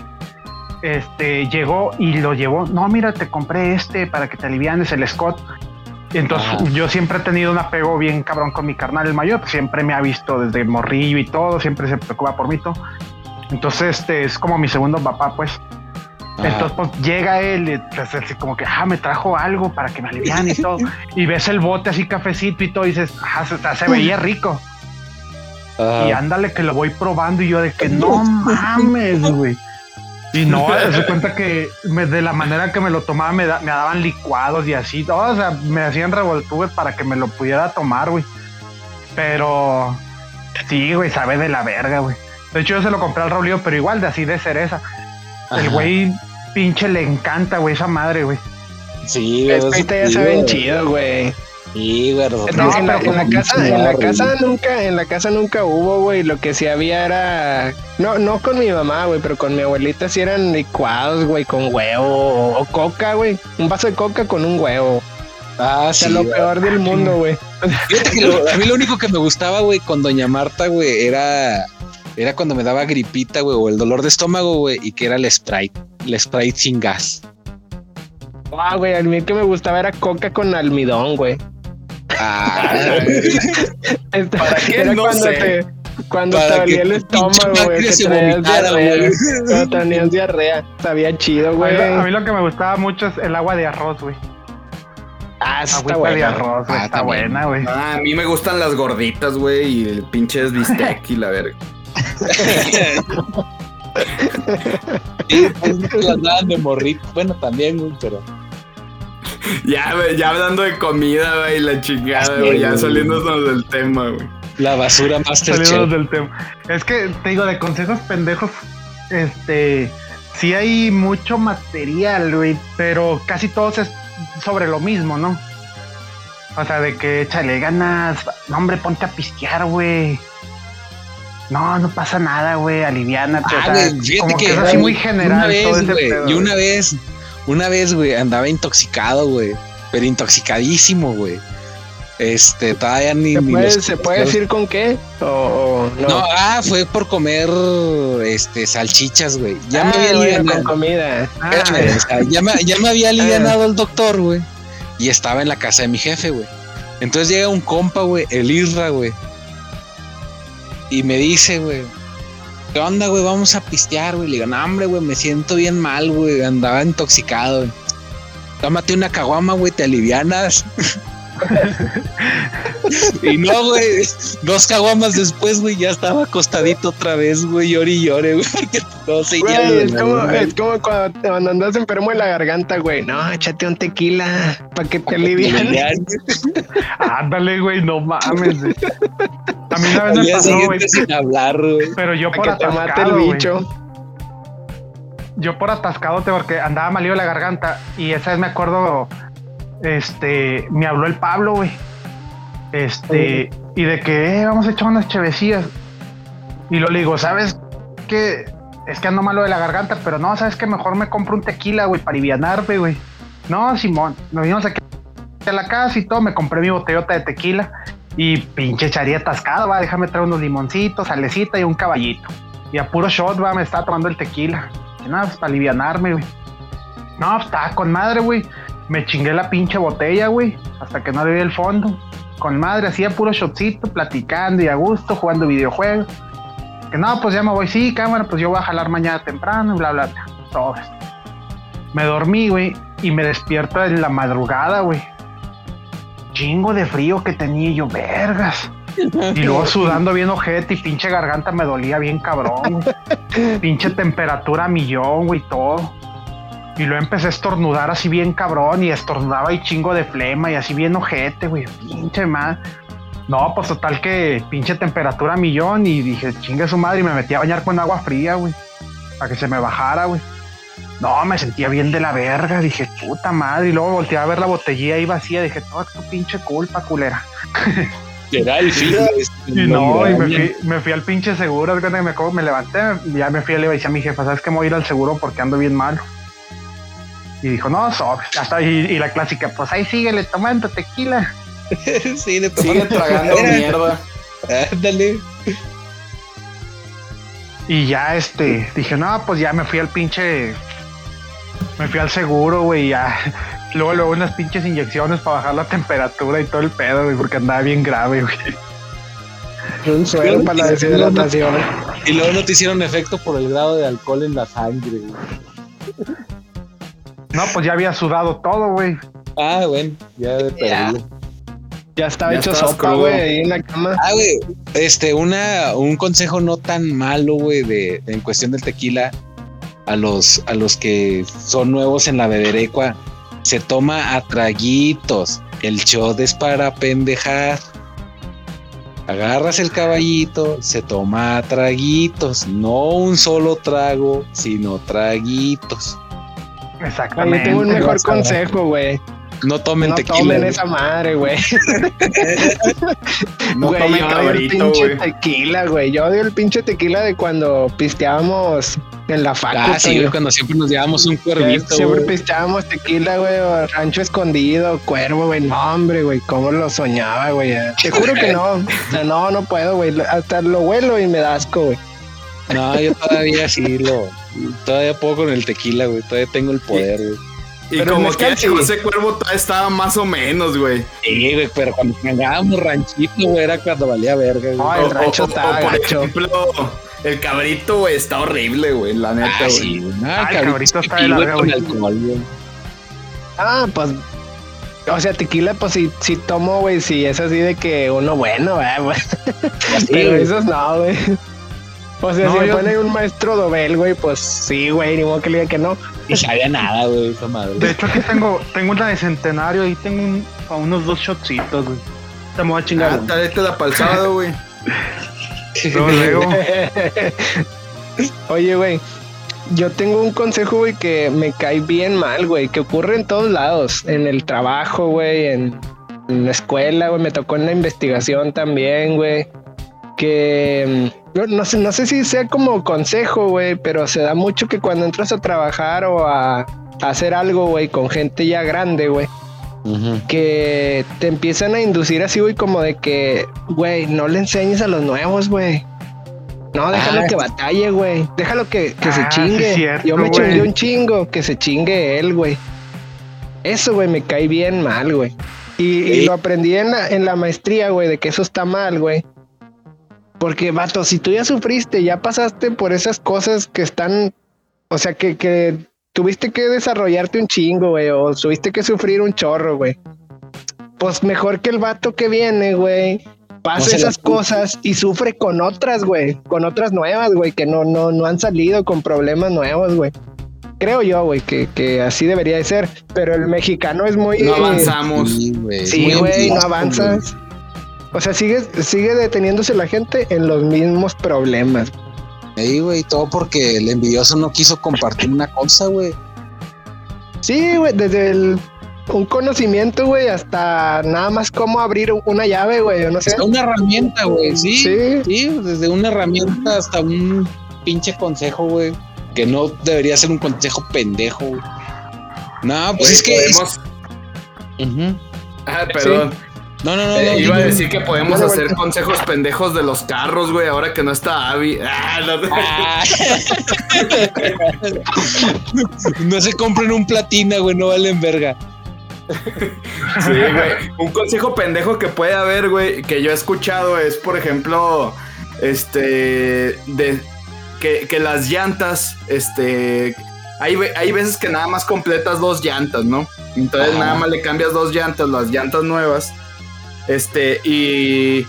este, llegó y lo llevó. No, mira, te compré este para que te alivianes el Scott. Entonces, yo siempre he tenido un apego bien cabrón con mi carnal, el mayor, pues, siempre me ha visto desde morrillo y todo, siempre se preocupa por mí todo. Entonces, este es como mi segundo papá, pues. Entonces, pues llega él, y, pues, como que, ah, me trajo algo para que me alivian y todo. y ves el bote así cafecito y todo, y dices, ah, se, veía rico. Y ándale que lo voy probando y yo de que no mames, güey. Y no, se cuenta que de la manera que me lo tomaba me, me daban licuados y así, todo, o sea, me hacían revolturas para que me lo pudiera tomar, güey. Pero sí, güey, sabe de la verga, güey. De hecho, yo se lo compré al Raulio, pero igual de así de cereza. El güey pinche le encanta, güey, esa madre, güey. Sí, güey. Este ya se ven chido, güey. Sí, güey. en, la, casa, en la casa nunca, en la casa nunca hubo, güey. Lo que sí había era, no, no con mi mamá, güey, pero con mi abuelita sí eran licuados, güey, con huevo o, coca, güey. Un vaso de coca con un huevo. Ah, sí. lo peor del mundo, güey. a mí lo único que me gustaba, güey, con Doña Marta, güey, era era cuando me daba gripita, güey, o el dolor de estómago, güey, y que era el Sprite, el Sprite sin gas. Ah, güey, a mí el que me gustaba era coca con almidón, güey. Ah, ¿Para qué? no cuando sé. Te, cuando te dolía el estómago, güey. Que traías diarrea. Cuando tenías diarrea. Sabía chido, güey. A, mí lo que me gustaba mucho es el agua de arroz, güey. Ah, está buena. de arroz, ah, está buena, güey. Ah, a mí me gustan las gorditas, güey, y el pinche bistec y la verga. sí, las daban de morrito. Bueno, también, güey, pero ya, ya hablando de comida, güey, la chingada, güey, ya saliéndonos del tema, güey. La basura Masterchef. del tema. Es que te digo, de consejos pendejos, este, sí hay mucho material, güey, pero casi todos es sobre lo mismo, ¿no? O sea, de que échale ganas, no, hombre, ponte a pistear, güey. No, no pasa nada, güey, aliviana. Ah, como que, es así muy general. y una vez, una vez, güey, andaba intoxicado, güey, pero intoxicadísimo, güey. Este, todavía ni. ¿Se puede, ¿se puede decir con qué? O, no? ah, fue por comer este salchichas, güey. Ya me ah, había con comida. Ah. ya, me, ya me había alivianado ah. el doctor, güey. Y estaba en la casa de mi jefe, güey. Entonces llega un compa, güey, el Isra, güey. Y me dice, güey, ¿qué onda, güey? Vamos a pistear, güey. Le digo, no, hombre, güey, me siento bien mal, güey. Andaba intoxicado. Tómate una caguama, güey, te alivianas. y no, güey, dos caguamas después, güey, ya estaba acostadito otra vez, güey, llore y llore, güey, porque no se es, como, es como cuando, andas enfermo en la garganta, güey. No, échate un tequila para que te alivien. Ándale, güey, no mames. A mí una vez me pasó, güey. Sin hablar, güey. Pero yo por atascado, el bicho. Yo por atascado, porque andaba malido la garganta y esa vez me acuerdo este, me habló el Pablo, güey. Este, y de que eh, vamos a echar unas chevecillas. Y lo le digo, ¿sabes qué? Es que ando malo de la garganta, pero no, ¿sabes que Mejor me compro un tequila, güey, para alivianarme, güey. No, Simón, nos vinimos aquí a la casa y todo, me compré mi botellota de tequila y pinche echaría atascado, va, déjame traer unos limoncitos, salecita y un caballito. Y a puro shot, va, me estaba tomando el tequila. Y nada, pues para alivianarme, güey. No, pues estaba con madre, güey. Me chingué la pinche botella, güey, hasta que no le vi el fondo. Con madre, hacía puro shotcito, platicando y a gusto, jugando videojuegos. Que no, pues ya me voy, sí, cámara, pues yo voy a jalar mañana temprano, bla, bla, bla. Todo esto. Me dormí, güey, y me despierto en la madrugada, güey. Chingo de frío que tenía yo, vergas. Y luego sudando bien ojete y pinche garganta me dolía bien cabrón. pinche temperatura millón, güey, todo. Y luego empecé a estornudar así bien cabrón y estornudaba y chingo de flema y así bien ojete, güey. Pinche más. No, pues total que pinche temperatura millón y dije, chingue su madre y me metí a bañar con agua fría, güey. Para que se me bajara, güey. No, me sentía bien de la verga. Dije, puta madre. Y luego volteé a ver la botellilla ahí vacía. Dije, toda tu pinche culpa, culera. Será el fin. y no, y me fui, me fui, al pinche seguro. Me, me levanté y ya me fui a le decía a mi jefa, ¿sabes qué? Me voy a ir al seguro porque ando bien malo. Y dijo, no, so, hasta y, la clásica, pues ahí síguele tomando tequila. sí, le Sigue tragando mierda. Dale. Y ya este, dije, no, pues ya me fui al pinche. Me fui al seguro, güey, ya. Luego, luego unas pinches inyecciones para bajar la temperatura y todo el pedo, güey, porque andaba bien grave, güey. Un suelo para la deshidratación. Y luego no te hicieron efecto por el grado de alcohol en la sangre, güey. No, pues ya había sudado todo, güey. Ah, bueno, ya de perdido. Ya estaba hecho sopa, güey, ahí en la cama. Ah, güey, este, una, un consejo no tan malo, güey, de, en cuestión del tequila, a los, a los que son nuevos en la bederecua, se toma a traguitos. El shot es para pendejar. Agarras el caballito, se toma a traguitos, no un solo trago, sino traguitos. Exactamente. tengo un mejor consejo, güey. No tomen no tequila. tomen esa madre, güey. no tomen yo odio el pinche tequila, güey. Yo odio el pinche tequila de cuando pisteábamos en la facu. Ah, sí, cuando siempre nos llevábamos un cuervito, Siempre pisteábamos tequila, güey, o rancho escondido, cuervo, güey. No, hombre, güey, cómo lo soñaba, güey. Te juro que no. no, no puedo, güey. Hasta lo huelo y me da asco, güey. No, yo todavía sí lo Todavía puedo con el tequila, güey. Todavía tengo el poder, güey. Y como que José Cuervo todavía estaba más o menos, güey. Sí, güey, pero cuando jugábamos ranchito, güey, era cuando valía verga, güey. No, el rancho estaba Por ejemplo, el cabrito, güey, está horrible, güey, la neta, ah, güey. Sí, ah, el cabrito, está de la verga, güey. Ah, pues o sea, tequila, pues si, si tomo, güey, si es así de que uno bueno, güey. Pero esos no, güey. O sea, si me pone un maestro Dobel, güey, pues sí, güey, ni modo que le diga que no. Y sabía nada, güey, esa madre. De hecho, aquí tengo, tengo una de centenario, ahí tengo unos dos shotcitos, güey. Te voy a chingar. Ah, te la palzado, güey. luego. Oye, güey. Yo tengo un consejo, güey, que me cae bien mal, güey, que ocurre en todos lados, en el trabajo, güey, en, en la escuela, güey, me tocó en la investigación también, güey, que mm, no, sé, no sé si sea como consejo, güey, pero se da mucho que cuando entras a trabajar o a, hacer algo, güey, con gente ya grande, güey, que te empiezan a inducir así, güey, como de que, güey, no le enseñes a los nuevos, güey. No, déjalo ah, que batalle, güey. Déjalo que, que se ah, chingue. Yo me chingué un chingo, que se chingue él, güey. Eso, güey, me cae bien mal, güey. Y, lo aprendí en la, en la maestría, güey, de que eso está mal, güey. Porque, vato, si tú ya sufriste, ya pasaste por esas cosas que están, o sea, que, que tuviste que desarrollarte un chingo, güey, o tuviste que sufrir un chorro, güey. Pues mejor que el vato que viene, güey, pasa esas cosas y sufre con otras, güey, con otras nuevas, güey, que no, no, no han salido con problemas nuevos, güey. Creo yo, güey, que, que, así debería de ser, pero el mexicano es muy... No avanzamos. Sí, güey, no avanzas. O sea, sigue, sigue deteniéndose la gente en los mismos problemas. Sí, güey, todo porque el envidioso no quiso compartir una cosa, güey. Sí, güey, desde el un conocimiento, güey, hasta nada más cómo abrir una llave, güey, no sé. Hasta una herramienta, güey, sí, sí. desde una herramienta hasta un pinche consejo, güey, que no debería ser un consejo pendejo, güey. No, pues es que... Ah, perdón. No, no, no. Eh, iba a decir que podemos hacer consejos pendejos de los carros, güey, ahora que no está Abby. Ah, no. Ah. no se compren un platina, güey, no valen verga. Sí, güey. Un consejo pendejo que puede haber, güey, que yo he escuchado es, por ejemplo, este, de que, las llantas, este, hay, hay, veces que nada más completas dos llantas, ¿no? Entonces nada más le cambias dos llantas, las llantas nuevas, este, y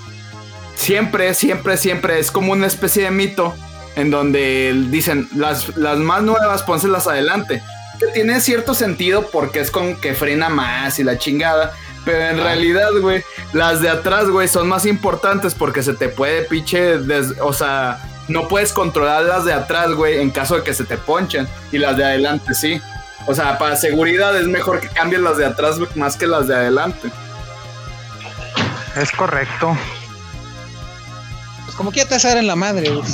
siempre, siempre, siempre es como una especie de mito en donde dicen, las, las más nuevas, pónselas adelante que tiene cierto sentido porque es con que frena más y la chingada. Pero en realidad, güey, las de atrás, güey, son más importantes porque se te puede pinche, o sea, no puedes controlar las de atrás, güey, en caso de que se te ponchen. Y las de adelante, sí. O sea, para seguridad es mejor que cambien las de atrás más que las de adelante. Es correcto. Pues como que ya te en la madre, güey.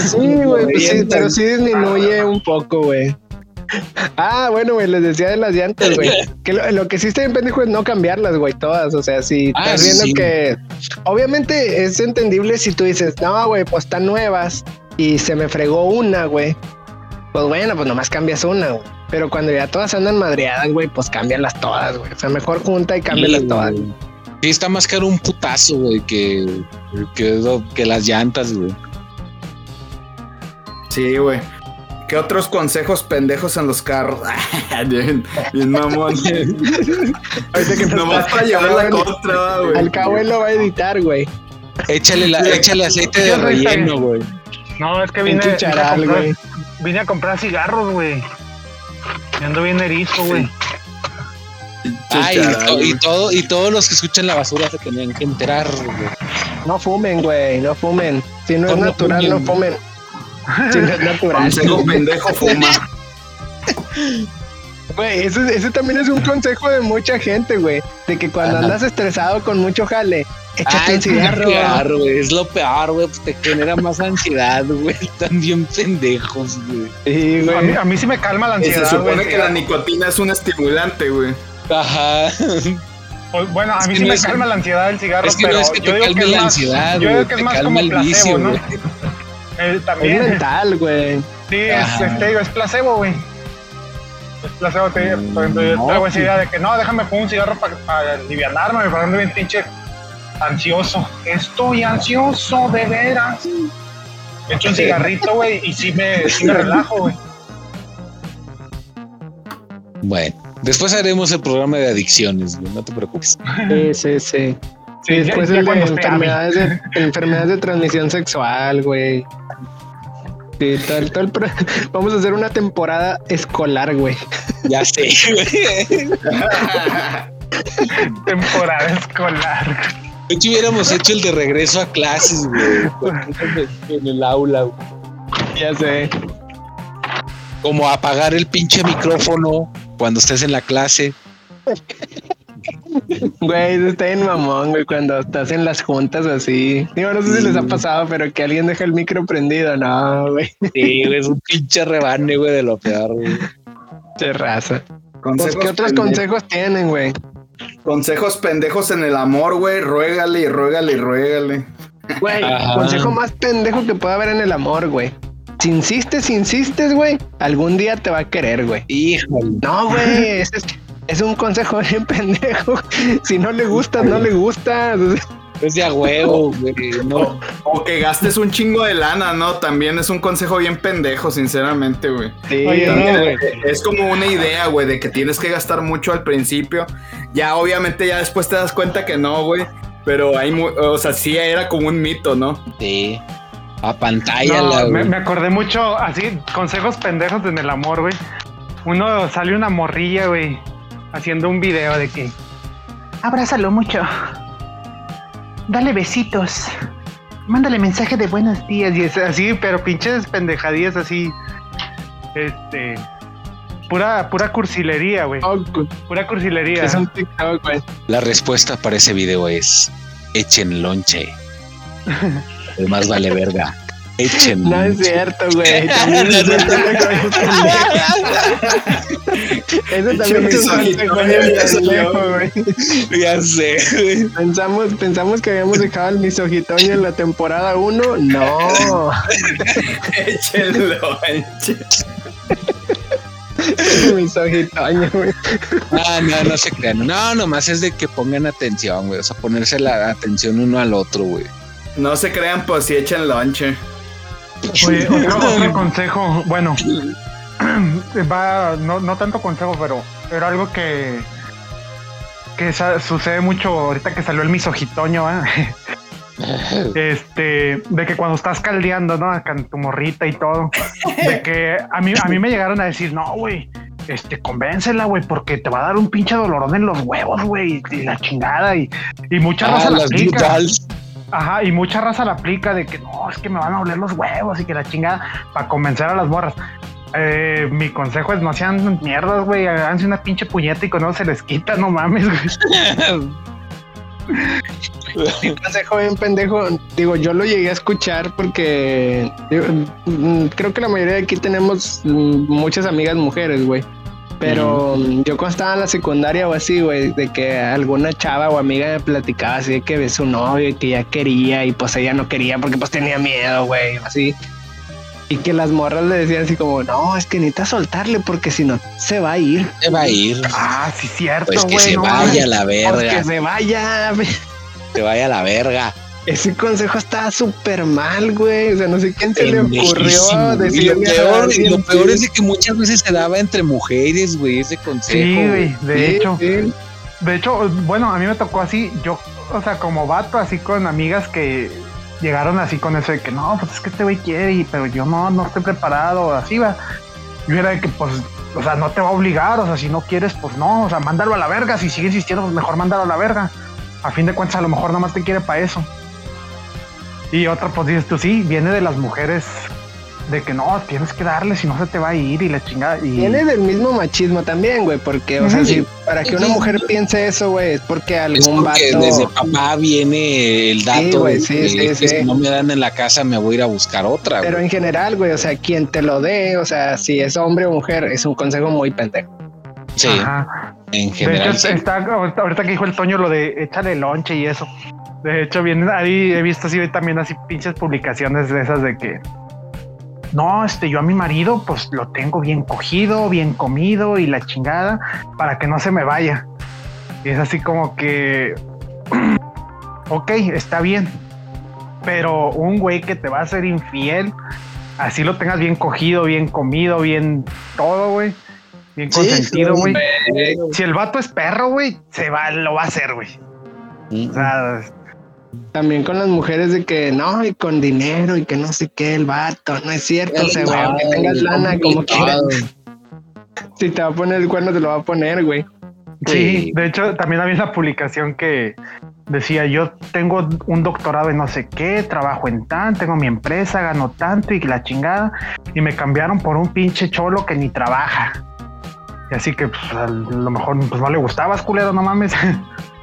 sí, güey, pues sí, pero sí disminuye un poco, güey. Ah, bueno, güey, les decía de las llantas, güey. Que lo, que sí está bien pendejo es no cambiarlas, güey, todas. O sea, si ah, estás viendo que. Obviamente es entendible si tú dices, no, güey, pues están nuevas y se me fregó una, güey. Pues bueno, pues nomás cambias una, güey. Pero cuando ya todas andan madreadas, güey, pues cámbialas todas, güey. O sea, mejor junta y cámbialas todas. Sí, está más caro un putazo, güey, que, que, que las llantas, güey. Sí, güey. ¿Qué otros consejos pendejos en los carros? bien, bien mamón. Que Nomás para llevar la contra, güey. Al cabo él lo va a editar, güey. Échale, la, échale aceite de relleno, güey. No, es que vine, vine, a comprar, vine a comprar cigarros, güey. Me ando bien erizo, güey. Ay, y, todo, y todos los que escuchan la basura se tenían que enterar, güey. No fumen, güey, no fumen. Si no, es natural, no fumen. Sí, no es natural. Consejo pendejo fuma. Güey, ese, también es un consejo de mucha gente, güey. De que cuando andas estresado con mucho jale, échate un cigarro. güey. Es lo peor, güey. Pues te genera más ansiedad, güey. Están bien pendejos, güey. Sí, güey. A, mí, sí me calma la ansiedad. Se supone que la nicotina es un estimulante, güey. Ajá. Pues, bueno, a mí sí me calma la ansiedad del cigarro, es que pero no es que yo te calme la ansiedad, Yo digo que es más como placebo, ¿no? Eh, también. Es mental, güey. Sí, es, este, es placebo, güey. Es placebo, te, por ejemplo, yo no, traigo esa idea de que no, déjame fumar un cigarro para, para aliviarme, me parece bien pinche ansioso. Estoy ansioso, de veras. Me echo un cigarrito, güey, y sí me, sí me relajo, güey. Bueno, después haremos el programa de adicciones, güey, no te preocupes. Sí, sí, sí. Sí, después el de enfermedades de, enfermedades de transmisión sexual, güey. Sí, tal, tal, vamos a hacer una temporada escolar, güey. Ya sé, güey. temporada escolar. De hecho, hubiéramos hecho el de regreso a clases, güey. En el aula, güey. Ya sé. Como apagar el pinche micrófono cuando estés en la clase. Güey, está en mamón, güey, cuando estás en las juntas así. Digo, no sé si les ha pasado, pero que alguien deja el micro prendido, no, güey. Sí, güey, es un pinche rebane, güey, de lo peor, güey. Qué raza. Pues, ¿Qué otros consejos tienen, güey? Consejos pendejos en el amor, güey. Ruégale y ruégale y ruégale. Güey, consejo más pendejo que pueda haber en el amor, güey. Si insistes, insistes, güey, algún día te va a querer, güey. Híjole. No, güey, es, es un consejo bien pendejo. Si no le gustas, no le gustas. Es de a huevo, güey. No. O que gastes un chingo de lana, ¿no? También es un consejo bien pendejo, sinceramente, güey. Sí, güey. Es como una idea, güey, de que tienes que gastar mucho al principio. Ya, obviamente, ya después te das cuenta que no, güey. Pero hay, mu- o sea, sí era como un mito, ¿no? Sí. A pantalla, No, la, me, güey. me acordé mucho, así, consejos pendejos en el amor, güey. Uno sale una morrilla, güey, haciendo un video de que abrázalo mucho, dale besitos, mándale mensaje de buenos días y es así, pero pinches pendejadillas así, este, pura, pura cursilería, güey, Oh, pura cursilería. es un TikTok, güey. La respuesta para ese video es: echen lonche. Además, vale verga. Echen No es cierto, güey. También es pendejo. Eso también es güey. Ya sé, güey. Pensamos, pensamos que habíamos dejado al misogitoño en la temporada 1. No. Échenlo, eche. misogitoño, güey. Ah, no, no se crean. No, nomás es de que pongan atención, güey. O sea, ponerse la atención uno al otro, güey. No se crean, pues si echen lonche. Oye, otro, otro consejo, bueno, va, no, no tanto consejo, pero, pero algo que, que sa- sucede mucho ahorita que salió el misogitoño, ¿eh? este, de que cuando estás caldeando, ¿no? Acá en tu morrita y todo, de que a mí, a mí me llegaron a decir, no, güey, este, convéncela, güey, porque te va a dar un pinche dolorón en los huevos, güey, y la chingada, y, y mucha raza Ah, la las aplica. Ajá, y mucha raza la aplica de que no, es que me van a oler los huevos y que la chingada para convencer a las morras. Eh, mi consejo es no sean mierdas, güey, háganse una pinche puñeta y con eso se les quita, no mames, güey. Un consejo bien pendejo. Digo, yo lo llegué a escuchar porque digo, mm, creo que la mayoría de aquí tenemos mm, muchas amigas mujeres, güey. Pero mm, yo cuando estaba en la secundaria o así, güey, de que alguna chava o amiga me platicaba así de que ve su novio y que ya quería y pues ella no quería porque pues tenía miedo, güey, así. Y que las morras le decían así como, no, es que necesitas soltarle porque si no se va a ir. Se va a ir. Ah, sí, cierto, Pues que se no vaya a la Pues que verga. se vaya. Se vaya a la verga. Ese consejo está súper mal, güey. O sea, no sé quién se le ocurrió Y lo peor, y lo peor es de que muchas veces se daba entre mujeres, güey, ese consejo. Sí, güey. de Sí, hecho. sí. De hecho, bueno, a mí me tocó así, yo, o sea, como vato, así con amigas que llegaron así con eso de que no, pues es que este güey quiere, y- pero yo no, no estoy preparado, así va. Yo era de que, pues, o sea, no te va a obligar, o sea, si no quieres, pues no, o sea, mándalo a la verga, si sigue insistiendo, pues mejor mándalo a la verga. A fin de cuentas, a lo mejor nomás te quiere para eso. Y otra, pues dices tú, sí, viene de las mujeres, de que no, tienes que darle, si no se te va a ir, y la chingada. Y... Viene del mismo machismo también, güey, porque, o sea, si para que una mujer piense eso, güey, es porque Es algún porque vato. desde papá viene el dato güey, de sí, sí. si no me dan en la casa me voy a ir a buscar otra. Pero güey. en general, güey, o sea, quien te lo dé, o sea, si es hombre o mujer, es un consejo muy pendejo. Sí, Ajá. en De general. hecho, sí. está, ahorita, ahorita que dijo el Toño lo de échale lonche y eso. De hecho, viene ahí, he visto así también así pinches publicaciones de esas de que no, este, yo a mi marido, pues lo tengo bien cogido, bien comido y la chingada para que no se me vaya. Y es así como que, ok, está bien, pero un güey que te va a ser infiel, así lo tengas bien cogido, bien comido, bien todo, güey, bien Sí, consentido, güey. güey. Si el vato es perro, güey, se va, lo va a hacer, güey. O sea, También con las mujeres de que no, y con dinero y que no sé qué, el vato, no es cierto, güey, aunque tengas lana, como quieras, si te va a poner el cuerno, te lo va a poner, güey. sí, de hecho, también había una publicación que, decía yo tengo un doctorado en no sé qué, trabajo en tan, tengo mi empresa, gano tanto y la chingada, y me cambiaron por un pinche cholo que ni trabaja. Y así que pues, a lo mejor pues, no le gustabas, culero, no mames.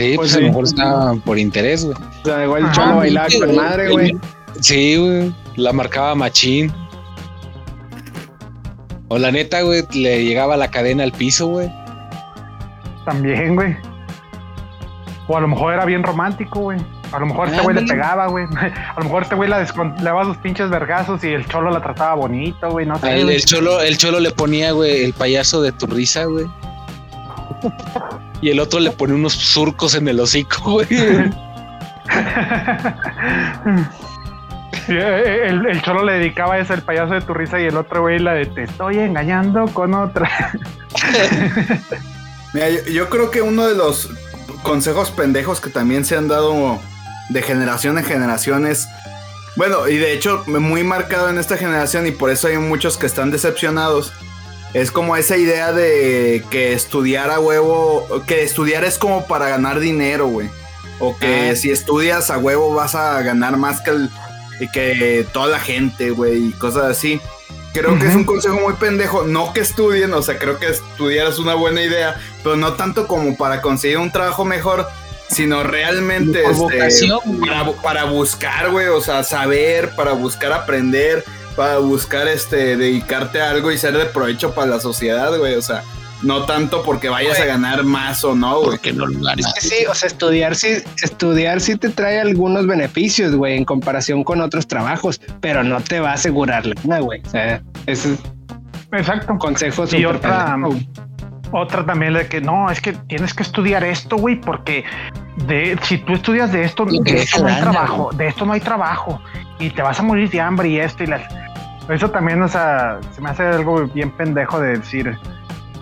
Sí, pues, a lo mejor estaba por interés, güey. O sea, igual el cholo bailaba con madre, güey. Sí, güey. La marcaba machín. O la neta, güey, le llegaba la cadena al piso, güey. También, güey. O a lo mejor era bien romántico, güey. A lo mejor este güey le pegaba, güey. A lo mejor este güey le daba sus pinches vergazos y el cholo la trataba bonito, güey. No sé. El, el, cholo, el cholo le ponía, güey, el payaso de tu risa, güey. y el otro le pone unos surcos en el hocico, güey. El, el, cholo le dedicaba eso, el payaso de tu risa, y el otro güey la de te estoy engañando con otra. Mira, yo, creo que uno de los consejos pendejos que también se han dado de generación en generación es. Bueno, y de hecho, muy marcado en esta generación, y por eso hay muchos que están decepcionados. Es como esa idea de que estudiar a huevo, que estudiar es como para ganar dinero, güey. O que ah. si estudias a huevo vas a ganar más que, el, que toda la gente, güey, y cosas así. Creo que es un consejo muy pendejo. No que estudien, o sea, creo que estudiar es una buena idea, pero no tanto como para conseguir un trabajo mejor, sino realmente este, para, para, buscar, güey, o sea, saber, para buscar aprender, para buscar este, dedicarte a algo y ser de provecho para la sociedad, güey, o sea, no tanto porque vayas a ganar más o no, güey. no Es que sí, o sea, estudiar sí, estudiar sí te trae algunos beneficios, güey, en comparación con otros trabajos, pero no te va a asegurar nada, güey. O sea, ese es Exacto. consejo y otra, otra también de que no, es que tienes que estudiar esto, güey, porque de si tú estudias de esto, de esto no hay trabajo, de esto no hay trabajo y te vas a morir de hambre y esto y las eso también, o sea, se me hace algo bien pendejo de decir,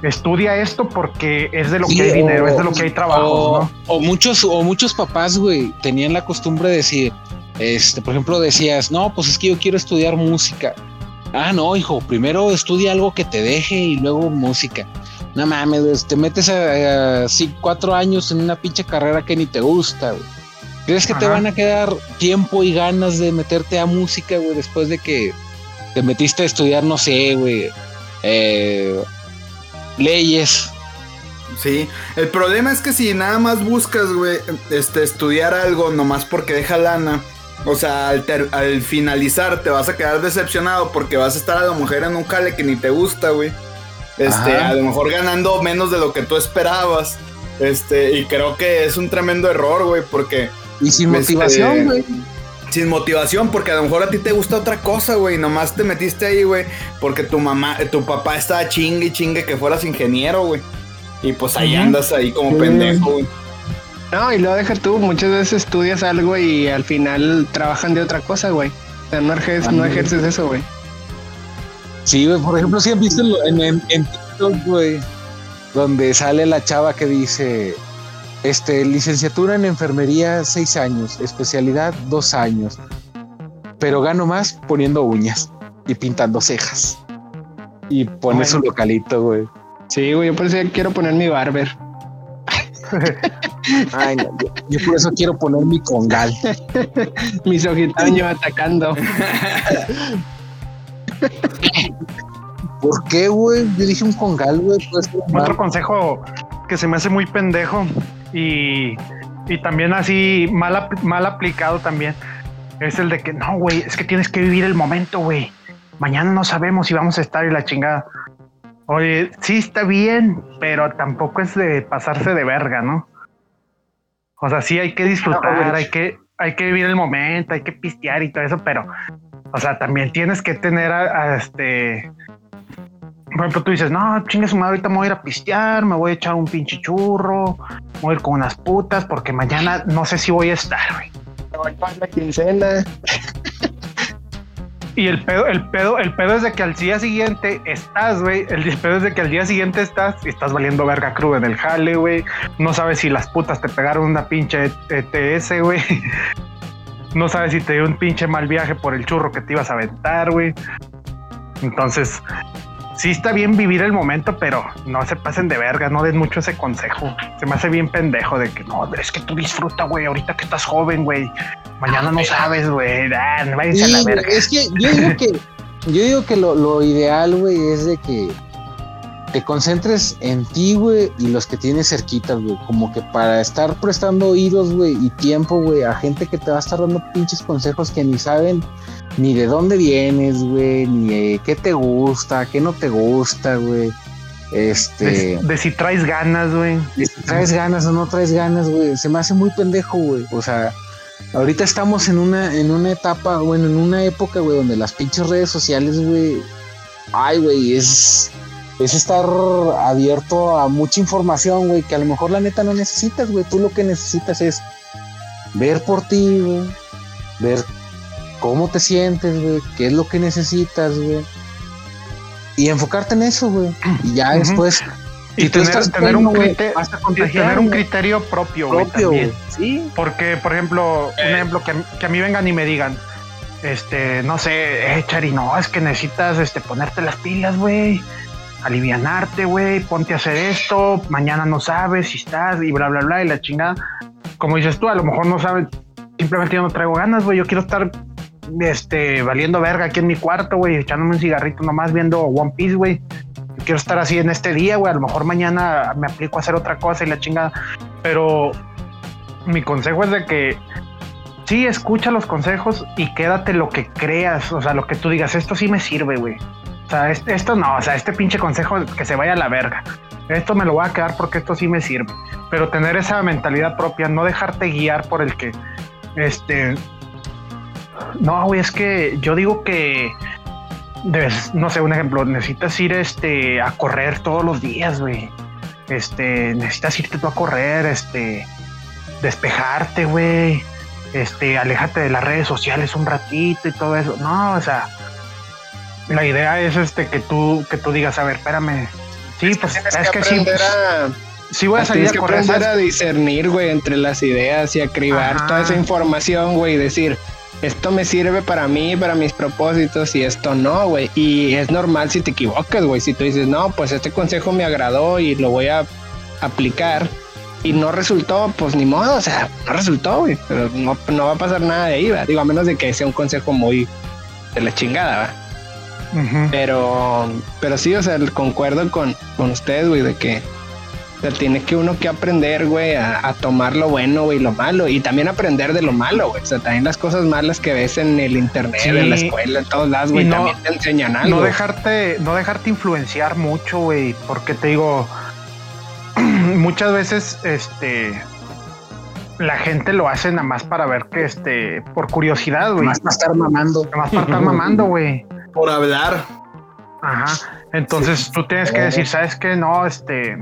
estudia esto porque es de lo que hay dinero, es de lo que hay trabajo, ¿no? O muchos, o muchos papás, güey, tenían la costumbre de decir, este, por ejemplo, decías, no, pues es que yo quiero estudiar música. Ah, no, hijo, primero estudia algo que te deje y luego música. No mames, te metes a, cuatro años en una pinche carrera que ni te gusta, güey. ¿Crees que te van a quedar tiempo y ganas de meterte a música, güey, después de que te metiste a estudiar, no sé, güey, eh, leyes. Sí, el problema es que si nada más buscas, güey, este, estudiar algo nomás porque deja lana, o sea, al, finalizar te vas a quedar decepcionado porque vas a estar a la mujer en un jale que ni te gusta, güey. Este, a lo mejor ganando menos de lo que tú esperabas. Este, y creo que es un tremendo error, güey, porque. Y sin este, motivación, güey sin motivación, porque a lo mejor a ti te gusta otra cosa, güey. Nomás te metiste ahí, güey, porque tu mamá, tu papá estaba chingue y chingue que fueras ingeniero, güey. Y pues ahí andas ahí como pendejo, güey. No, y luego deja tú, muchas veces estudias algo y al final trabajan de otra cosa, güey. O sea, no ejerces, no ejerces eso, güey. Sí, güey, por ejemplo, si han visto en, en, en TikTok, güey, donde sale la chava que dice, este, licenciatura en enfermería, seis años. Especialidad, dos años. Pero gano más poniendo uñas y pintando cejas. Y pone su localito, güey. Sí, güey, yo por eso quiero poner mi barber. Ay, no, yo, por eso quiero poner mi congal. Mis ojitaños atacando. ¿Por qué, güey? Yo dije un congal, güey. Otro consejo que se me hace muy pendejo y, también así mal, mal aplicado también es el de que no, güey, es que tienes que vivir el momento, güey. Mañana no sabemos si vamos a estar y la chingada. Oye, sí está bien, pero tampoco es de pasarse de verga, ¿no? O sea, sí hay que disfrutar, hay que, hay que vivir el momento, hay que pistear y todo eso, pero, o sea, también tienes que tener a este por ejemplo, tú dices, no, chingue su madre, ahorita me voy a ir a pistear, me voy a echar un pinche churro, voy a ir con unas putas, porque mañana no sé si voy a estar, güey. la quincena. Y el pedo, el pedo, el pedo es de que al día siguiente estás, güey. El pedo es de que al día siguiente estás y estás valiendo verga cruda en el jale, güey. No sabes si las putas te pegaron una pinche ETS, güey. No sabes si te dio un pinche mal viaje por el churro que te ibas a aventar, güey. Entonces, sí está bien vivir el momento, pero no se pasen de verga, no den mucho ese consejo. Se me hace bien pendejo de que no, es que tú disfruta, güey, ahorita que estás joven, güey. Mañana no sabes, güey. Ah, váyanse a la verga. Es que yo digo que, yo digo que lo, lo ideal, güey, es de que te concentres en ti, güey, y los que tienes cerquitas, güey. Como que para estar prestando oídos, güey, y tiempo, güey, a gente que te va a estar dando pinches consejos que ni saben ni de dónde vienes, güey, ni de qué te gusta, qué no te gusta, güey. Este. De, si traes ganas, güey. De si traes ganas o no traes ganas, güey. Se me hace muy pendejo, güey. O sea, ahorita estamos en una, en una etapa, bueno, en una época, güey, donde las pinches redes sociales, güey. Ay, güey, es es estar abierto a mucha información, güey, que a lo mejor la neta no necesitas, güey. Tú lo que necesitas es ver por ti, güey, ver cómo te sientes, güey, qué es lo que necesitas, güey. Y enfocarte en eso, güey. Y ya después. Y tener, un criterio, propio, güey. ¿Sí? Porque, por ejemplo, un ejemplo que, que, a mí vengan y me digan, este, no sé, eh, Chari, no, es que necesitas este, ponerte las pilas, güey alivianarte, güey, ponte a hacer esto, mañana no sabes si estás y bla, bla, bla, y la chingada. Como dices tú, a lo mejor no sabes, simplemente yo no traigo ganas, güey, yo quiero estar este, valiendo verga aquí en mi cuarto, güey, echándome un cigarrito nomás viendo One Piece, güey. quiero estar así en este día, güey, a lo mejor mañana me aplico a hacer otra cosa y la chingada. Pero mi consejo es de que sí, escucha los consejos y quédate lo que creas, o sea, lo que tú digas, esto sí me sirve, güey. O sea, esto no, o sea, este pinche consejo que se vaya a la verga. Esto me lo voy a quedar porque esto sí me sirve. Pero tener esa mentalidad propia, no dejarte guiar por el que, este, no, güey, es que yo digo que, no sé, un ejemplo, necesitas ir, este, a correr todos los días, güey. Este, necesitas irte tú a correr, este, despejarte, güey. Este, aléjate de las redes sociales un ratito y todo eso. No, o sea, la idea es este que tú que tú digas, a ver, espérame. Sí, pues es que, sí. sí voy a salir a correr. aprender a discernir, güey, entre las ideas y a cribar toda esa información, güey, y decir, esto me sirve para mí, para mis propósitos y esto no, güey. Y es normal si te equivocas, güey. Si tú dices, no, pues este consejo me agradó y lo voy a aplicar y no resultó, pues ni modo, o sea, no resultó, güey. Pero no, no va a pasar nada de ahí, ¿verdad? Digo, a menos de que sea un consejo muy de la chingada, Pero, pero sí, o sea, concuerdo con, con ustedes, güey, de que tiene que uno que aprender, güey, a, tomar lo bueno, güey, lo malo. Y también aprender de lo malo, güey. O sea, también las cosas malas que ves en el internet, en la escuela, en todos lados, güey, también te enseñan algo. No dejarte, no dejarte influenciar mucho, güey. Porque te digo, muchas veces, este, la gente lo hace nada más para ver que, este, por curiosidad, güey. Más para estar mamando. Nada más para estar mamando, güey por hablar. Ajá. Entonces tú tienes que decir, ¿sabes qué? No, este,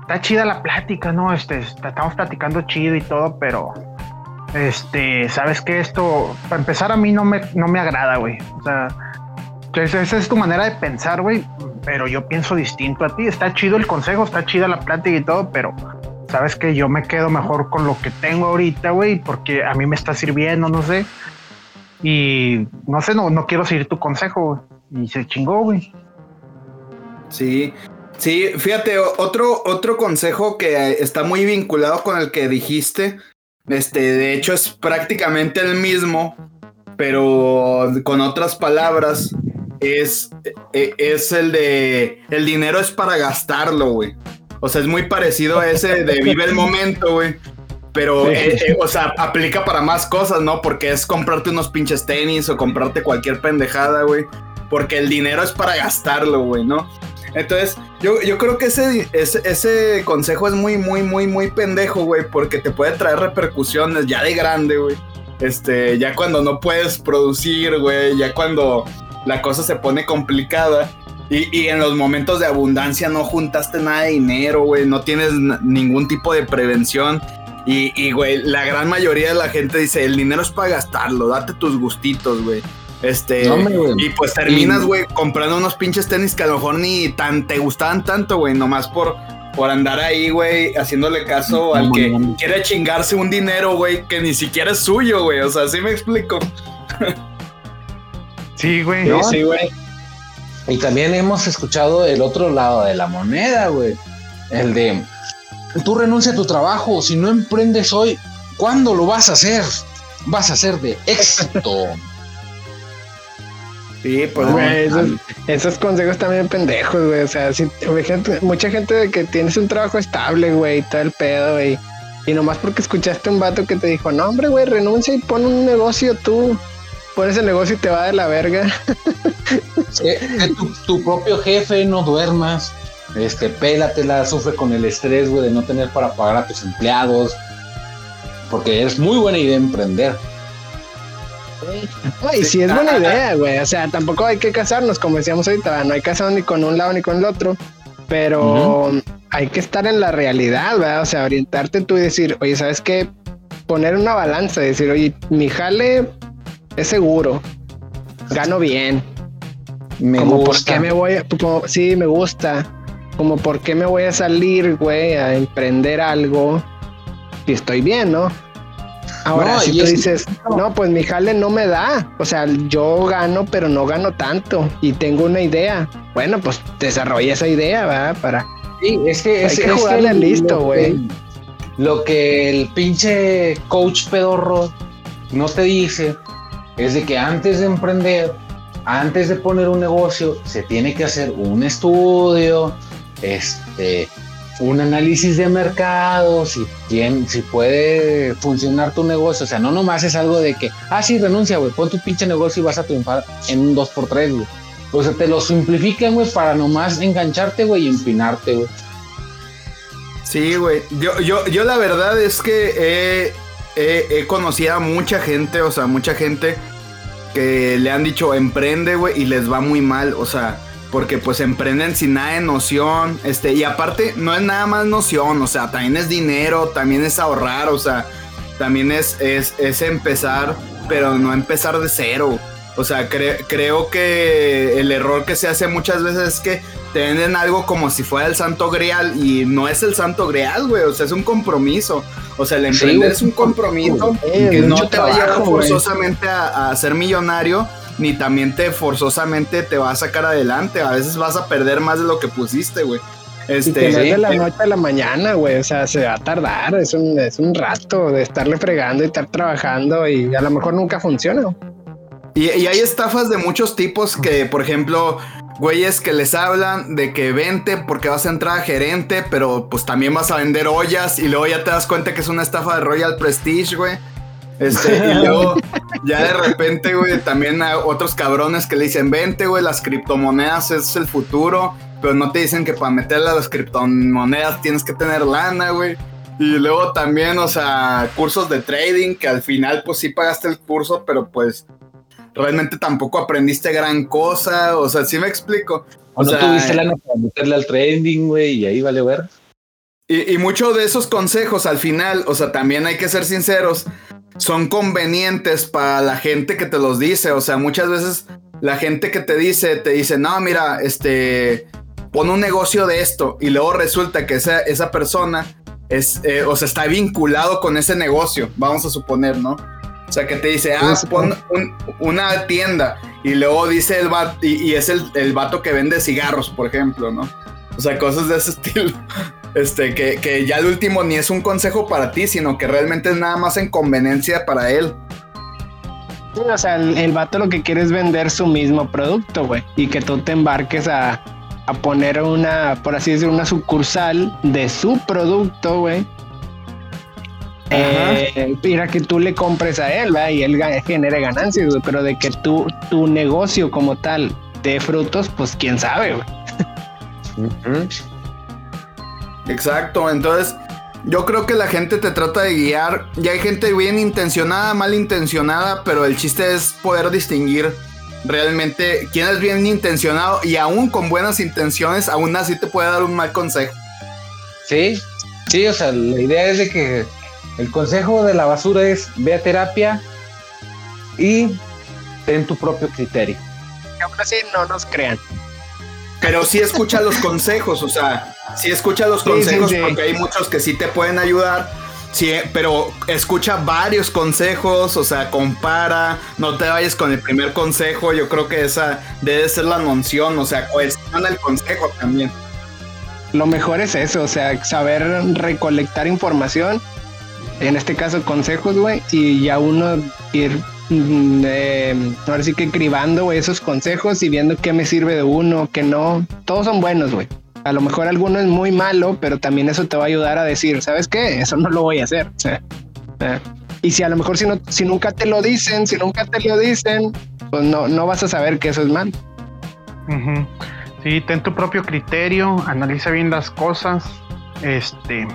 está chida la plática, ¿no? Este, estamos platicando chido y todo, pero, este, ¿sabes qué? Esto, para empezar, a mí no me, no me agrada, güey. O sea, esa es tu manera de pensar, güey, pero yo pienso distinto a ti. Está chido el consejo, está chida la plática y todo, pero sabes que yo me quedo mejor con lo que tengo ahorita, güey, porque a mí me está sirviendo, no sé. Y no sé, no, no quiero seguir tu consejo. Y se chingó, güey. Sí. Sí, fíjate, otro, otro consejo que está muy vinculado con el que dijiste. Este, de hecho, es prácticamente el mismo, pero con otras palabras. Es, e, es el de el dinero es para gastarlo, güey. O sea, es muy parecido a ese de vive el momento, güey. Pero, eh, eh, o sea, aplica para más cosas, ¿no? Porque es comprarte unos pinches tenis o comprarte cualquier pendejada, güey. Porque el dinero es para gastarlo, güey, ¿no? Entonces, yo, yo creo que ese, ese, ese, consejo es muy, muy, muy, muy pendejo, güey. Porque te puede traer repercusiones ya de grande, güey. Este, ya cuando no puedes producir, güey. Ya cuando la cosa se pone complicada. Y, y, en los momentos de abundancia no juntaste nada de dinero, güey. No tienes ningún tipo de prevención. Y, güey, la gran mayoría de la gente dice, el dinero es para gastarlo, date tus gustitos, güey. Este, y pues terminas, güey, comprando unos pinches tenis que a lo mejor ni tan te gustaban tanto, güey, nomás por, por andar ahí, güey, haciéndole caso al que quiere chingarse un dinero, güey, que ni siquiera es suyo, güey. O sea, así me explico. sí, güey. sí, güey. Y también hemos escuchado el otro lado de la moneda, güey. El de, tú renuncia a tu trabajo, si no emprendes hoy, ¿cuándo lo vas a hacer? Vas a ser de éxito. Sí, pues, güey, esos, consejos también pendejos, güey. O sea, si, mucha gente de que tienes un trabajo estable, güey, todo el pedo, güey. Y nomás porque escuchaste un vato que te dijo, no, hombre, güey, renuncia y pon un negocio tú. Pones el negocio y te va de la verga. tu, tu, propio jefe, no duermas. Este, pélatela, sufre con el estrés, güey, de no tener para pagar a tus empleados. Porque es muy buena idea emprender. y si es buena idea, güey. O sea, tampoco hay que casarnos, como decíamos ahorita, no hay casado ni con un lado ni con el otro. Pero hay que estar en la realidad, ¿verdad? O sea, orientarte tú y decir, oye, ¿sabes qué? Poner una balanza decir, oye, mi jale es seguro, gano bien. Me como gusta. por qué me voy a, sí, me gusta. Como por qué me voy a salir, güey, a emprender algo si estoy bien, ¿no? Ahora, si tú dices, no, pues mi jale no me da, o sea, yo gano, pero no gano tanto y tengo una idea. Bueno, pues desarrolla esa idea, ¿verdad? Para. Sí, es que es, que jugarle listo, güey. Lo que el pinche coach pedorro no te dice es de que antes de emprender, antes de poner un negocio, se tiene que hacer un estudio, este, un análisis de mercado, si, si puede funcionar tu negocio. O sea, no nomás es algo de que, ah, sí, renuncia, güey, pon tu pinche negocio y vas a triunfar en un 2x3, güey. O sea, te lo simplifican, güey, para nomás engancharte, güey, y empinarte, güey. Sí, güey. Yo, yo, yo la verdad es que he, he conocido a mucha gente, o sea, mucha gente que le han dicho emprende, güey, y les va muy mal. O sea, porque pues emprenden sin nada de noción, este, y aparte no es nada más noción, o sea, también es dinero, también es ahorrar, o sea, también es, es, es empezar, pero no empezar de cero. O sea, creo que el error que se hace muchas veces es que te venden algo como si fuera el santo grial y no es el santo grial, güey. O sea, es un compromiso. O sea, el emprender es un compromiso que no te va a llevar forzosamente a, a ser millonario, ni también te forzosamente te va a sacar adelante. A veces vas a perder más de lo que pusiste, güey. Este, y que de la noche a la mañana, güey. O sea, se va a tardar. Es un, es un rato de estarle fregando y estar trabajando y a lo mejor nunca funciona. Y, y hay estafas de muchos tipos que, por ejemplo, güeyes que les hablan de que vente porque vas a entrar a gerente, pero pues también vas a vender ollas y luego ya te das cuenta que es una estafa de Royal Prestige, güey. Este, y luego, ya de repente, güey, también hay otros cabrones que le dicen, vente, güey, las criptomonedas es el futuro, pero no te dicen que para meterle a las criptomonedas tienes que tener lana, güey. Y luego también, o sea, cursos de trading, que al final, pues sí pagaste el curso, pero pues realmente tampoco aprendiste gran cosa, o sea, sí me explico. O, no tuviste lana para meterle al trading, güey, y ahí vale ver. Y, y muchos de esos consejos al final, o sea, también hay que ser sinceros, son convenientes para la gente que te los dice. O sea, muchas veces la gente que te dice, te dice, no, mira, este, pon un negocio de esto. Y luego resulta que esa, esa persona es, eh, o sea, está vinculado con ese negocio, vamos a suponer, ¿no? O sea, que te dice, ah, pon una tienda. Y luego dice el vato, y, es el, el vato que vende cigarros, por ejemplo, ¿no? O sea, cosas de ese estilo. Este, que, ya el último ni es un consejo para ti, sino que realmente es nada más en conveniencia para él. o sea, el, vato lo que quiere es vender su mismo producto, güey. Y que tú te embarques a, poner una, por así decir, una sucursal de su producto, güey. Eh, mira que tú le compres a él, ¿verdad? Y él genere ganancias, güey. Pero de que tú, tu negocio como tal de frutos, pues quién sabe, güey. Exacto, entonces yo creo que la gente te trata de guiar. Y hay gente bien intencionada, mal intencionada, pero el chiste es poder distinguir realmente quién es bien intencionado y aún con buenas intenciones, aún así te puede dar un mal consejo. Sí, sí, o sea, la idea es de que el consejo de la basura es ve a terapia y ten tu propio criterio. Y aún así no nos crean. Pero sí escucha los consejos, o sea, sí escucha los consejos porque hay muchos que sí te pueden ayudar. Sí, pero escucha varios consejos, o sea, compara, no te vayas con el primer consejo, yo creo que esa debe ser la noción, o sea, cuestiona el consejo también. Lo mejor es eso, o sea, saber recolectar información, en este caso consejos, güey, y ya uno ir, mm, eh, ahora sí que cribando, esos consejos y viendo qué me sirve de uno, qué no, todos son buenos, güey. A lo mejor alguno es muy malo, pero también eso te va a ayudar a decir, ¿sabes qué? Eso no lo voy a hacer. y si a lo mejor si, no, si nunca te lo dicen, si nunca te lo dicen, pues no, no vas a saber que eso es mal. Sí, ten tu propio criterio, analiza bien las cosas, este,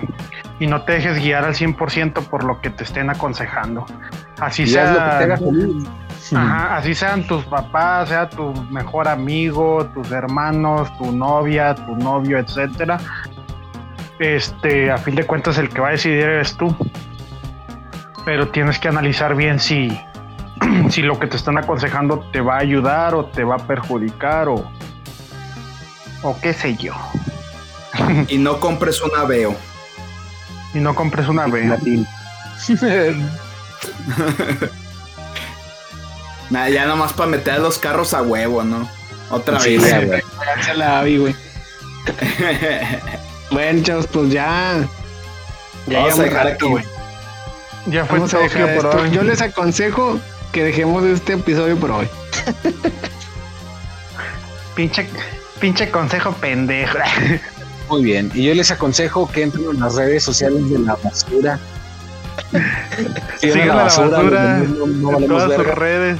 y no te dejes guiar al 100% por lo que te estén aconsejando. Así sea. Ajá, así sean tus papás, sea tu mejor amigo, tus hermanos, tu novia, tu novio, etcétera. Este, a fin de cuentas, el que va a decidir eres tú. Pero tienes que analizar bien si, si lo que te están aconsejando te va a ayudar o te va a perjudicar o, o qué sé yo. Y no compres una veo. Y no compres una veo. Nada, ya nomás para meter los carros a huevo, ¿no? Otra vez. la güey. bueno, chavos, pues ya. Ya Vamos a dejar aquí. Ya fue todo por hoy. Yo les aconsejo que dejemos este episodio por hoy. pinche, pinche consejo pendejo. Muy bien. Y yo les aconsejo que entren en las redes sociales de la basura Sigan la basura, en todas sus redes.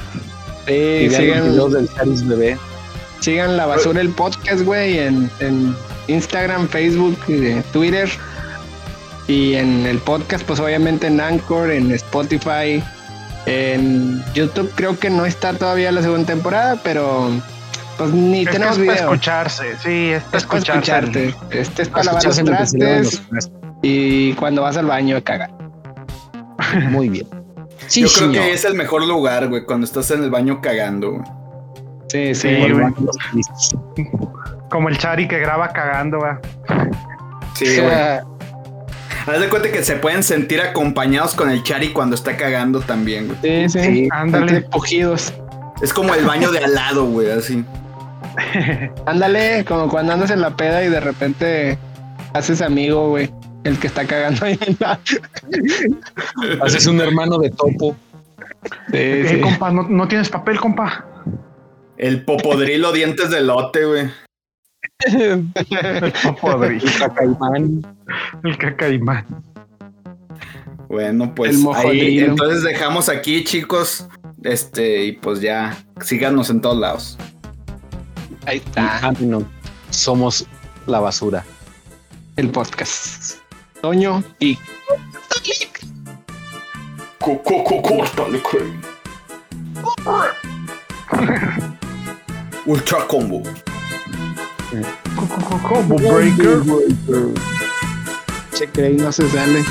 Sí, sigan los del Charis Bebé. Sigan la basura el podcast, güey, en, en Instagram, Facebook, Twitter. Y en el podcast, pues obviamente en Anchor, en Spotify, en YouTube creo que no está todavía la segunda temporada, pero pues ni tenemos video. Para escucharse, sí, es para escucharte. Este es para lavar los trastes y cuando vas al baño a cagar. Muy bien. Yo creo que es el mejor lugar, güey, cuando estás en el baño cagando, Sí, sí, Como el Chari que graba cagando, güey. Sí, güey. Haz de cuenta que se pueden sentir acompañados con el Chari cuando está cagando también, güey. Sí, sí. Ándale. Cogidos. Es como el baño de al lado, güey, así. Ándale, como cuando andas en la peda y de repente haces amigo, güey el que está cagando ahí en la... Haces un hermano de topo. eh, compa, ¿no, tienes papel, compa? El popodrilo dientes de lote, güey. el popodrilo. El cacaimán. El cacaimán. Bueno, pues ahí, entonces dejamos aquí, chicos. Este, y pues ya, síganos en todos lados. Ahí está. Somos la basura. El podcast. Toño y. Córtale, Craig. Ultra combo. Combo breaker. Che, Craig no se sale.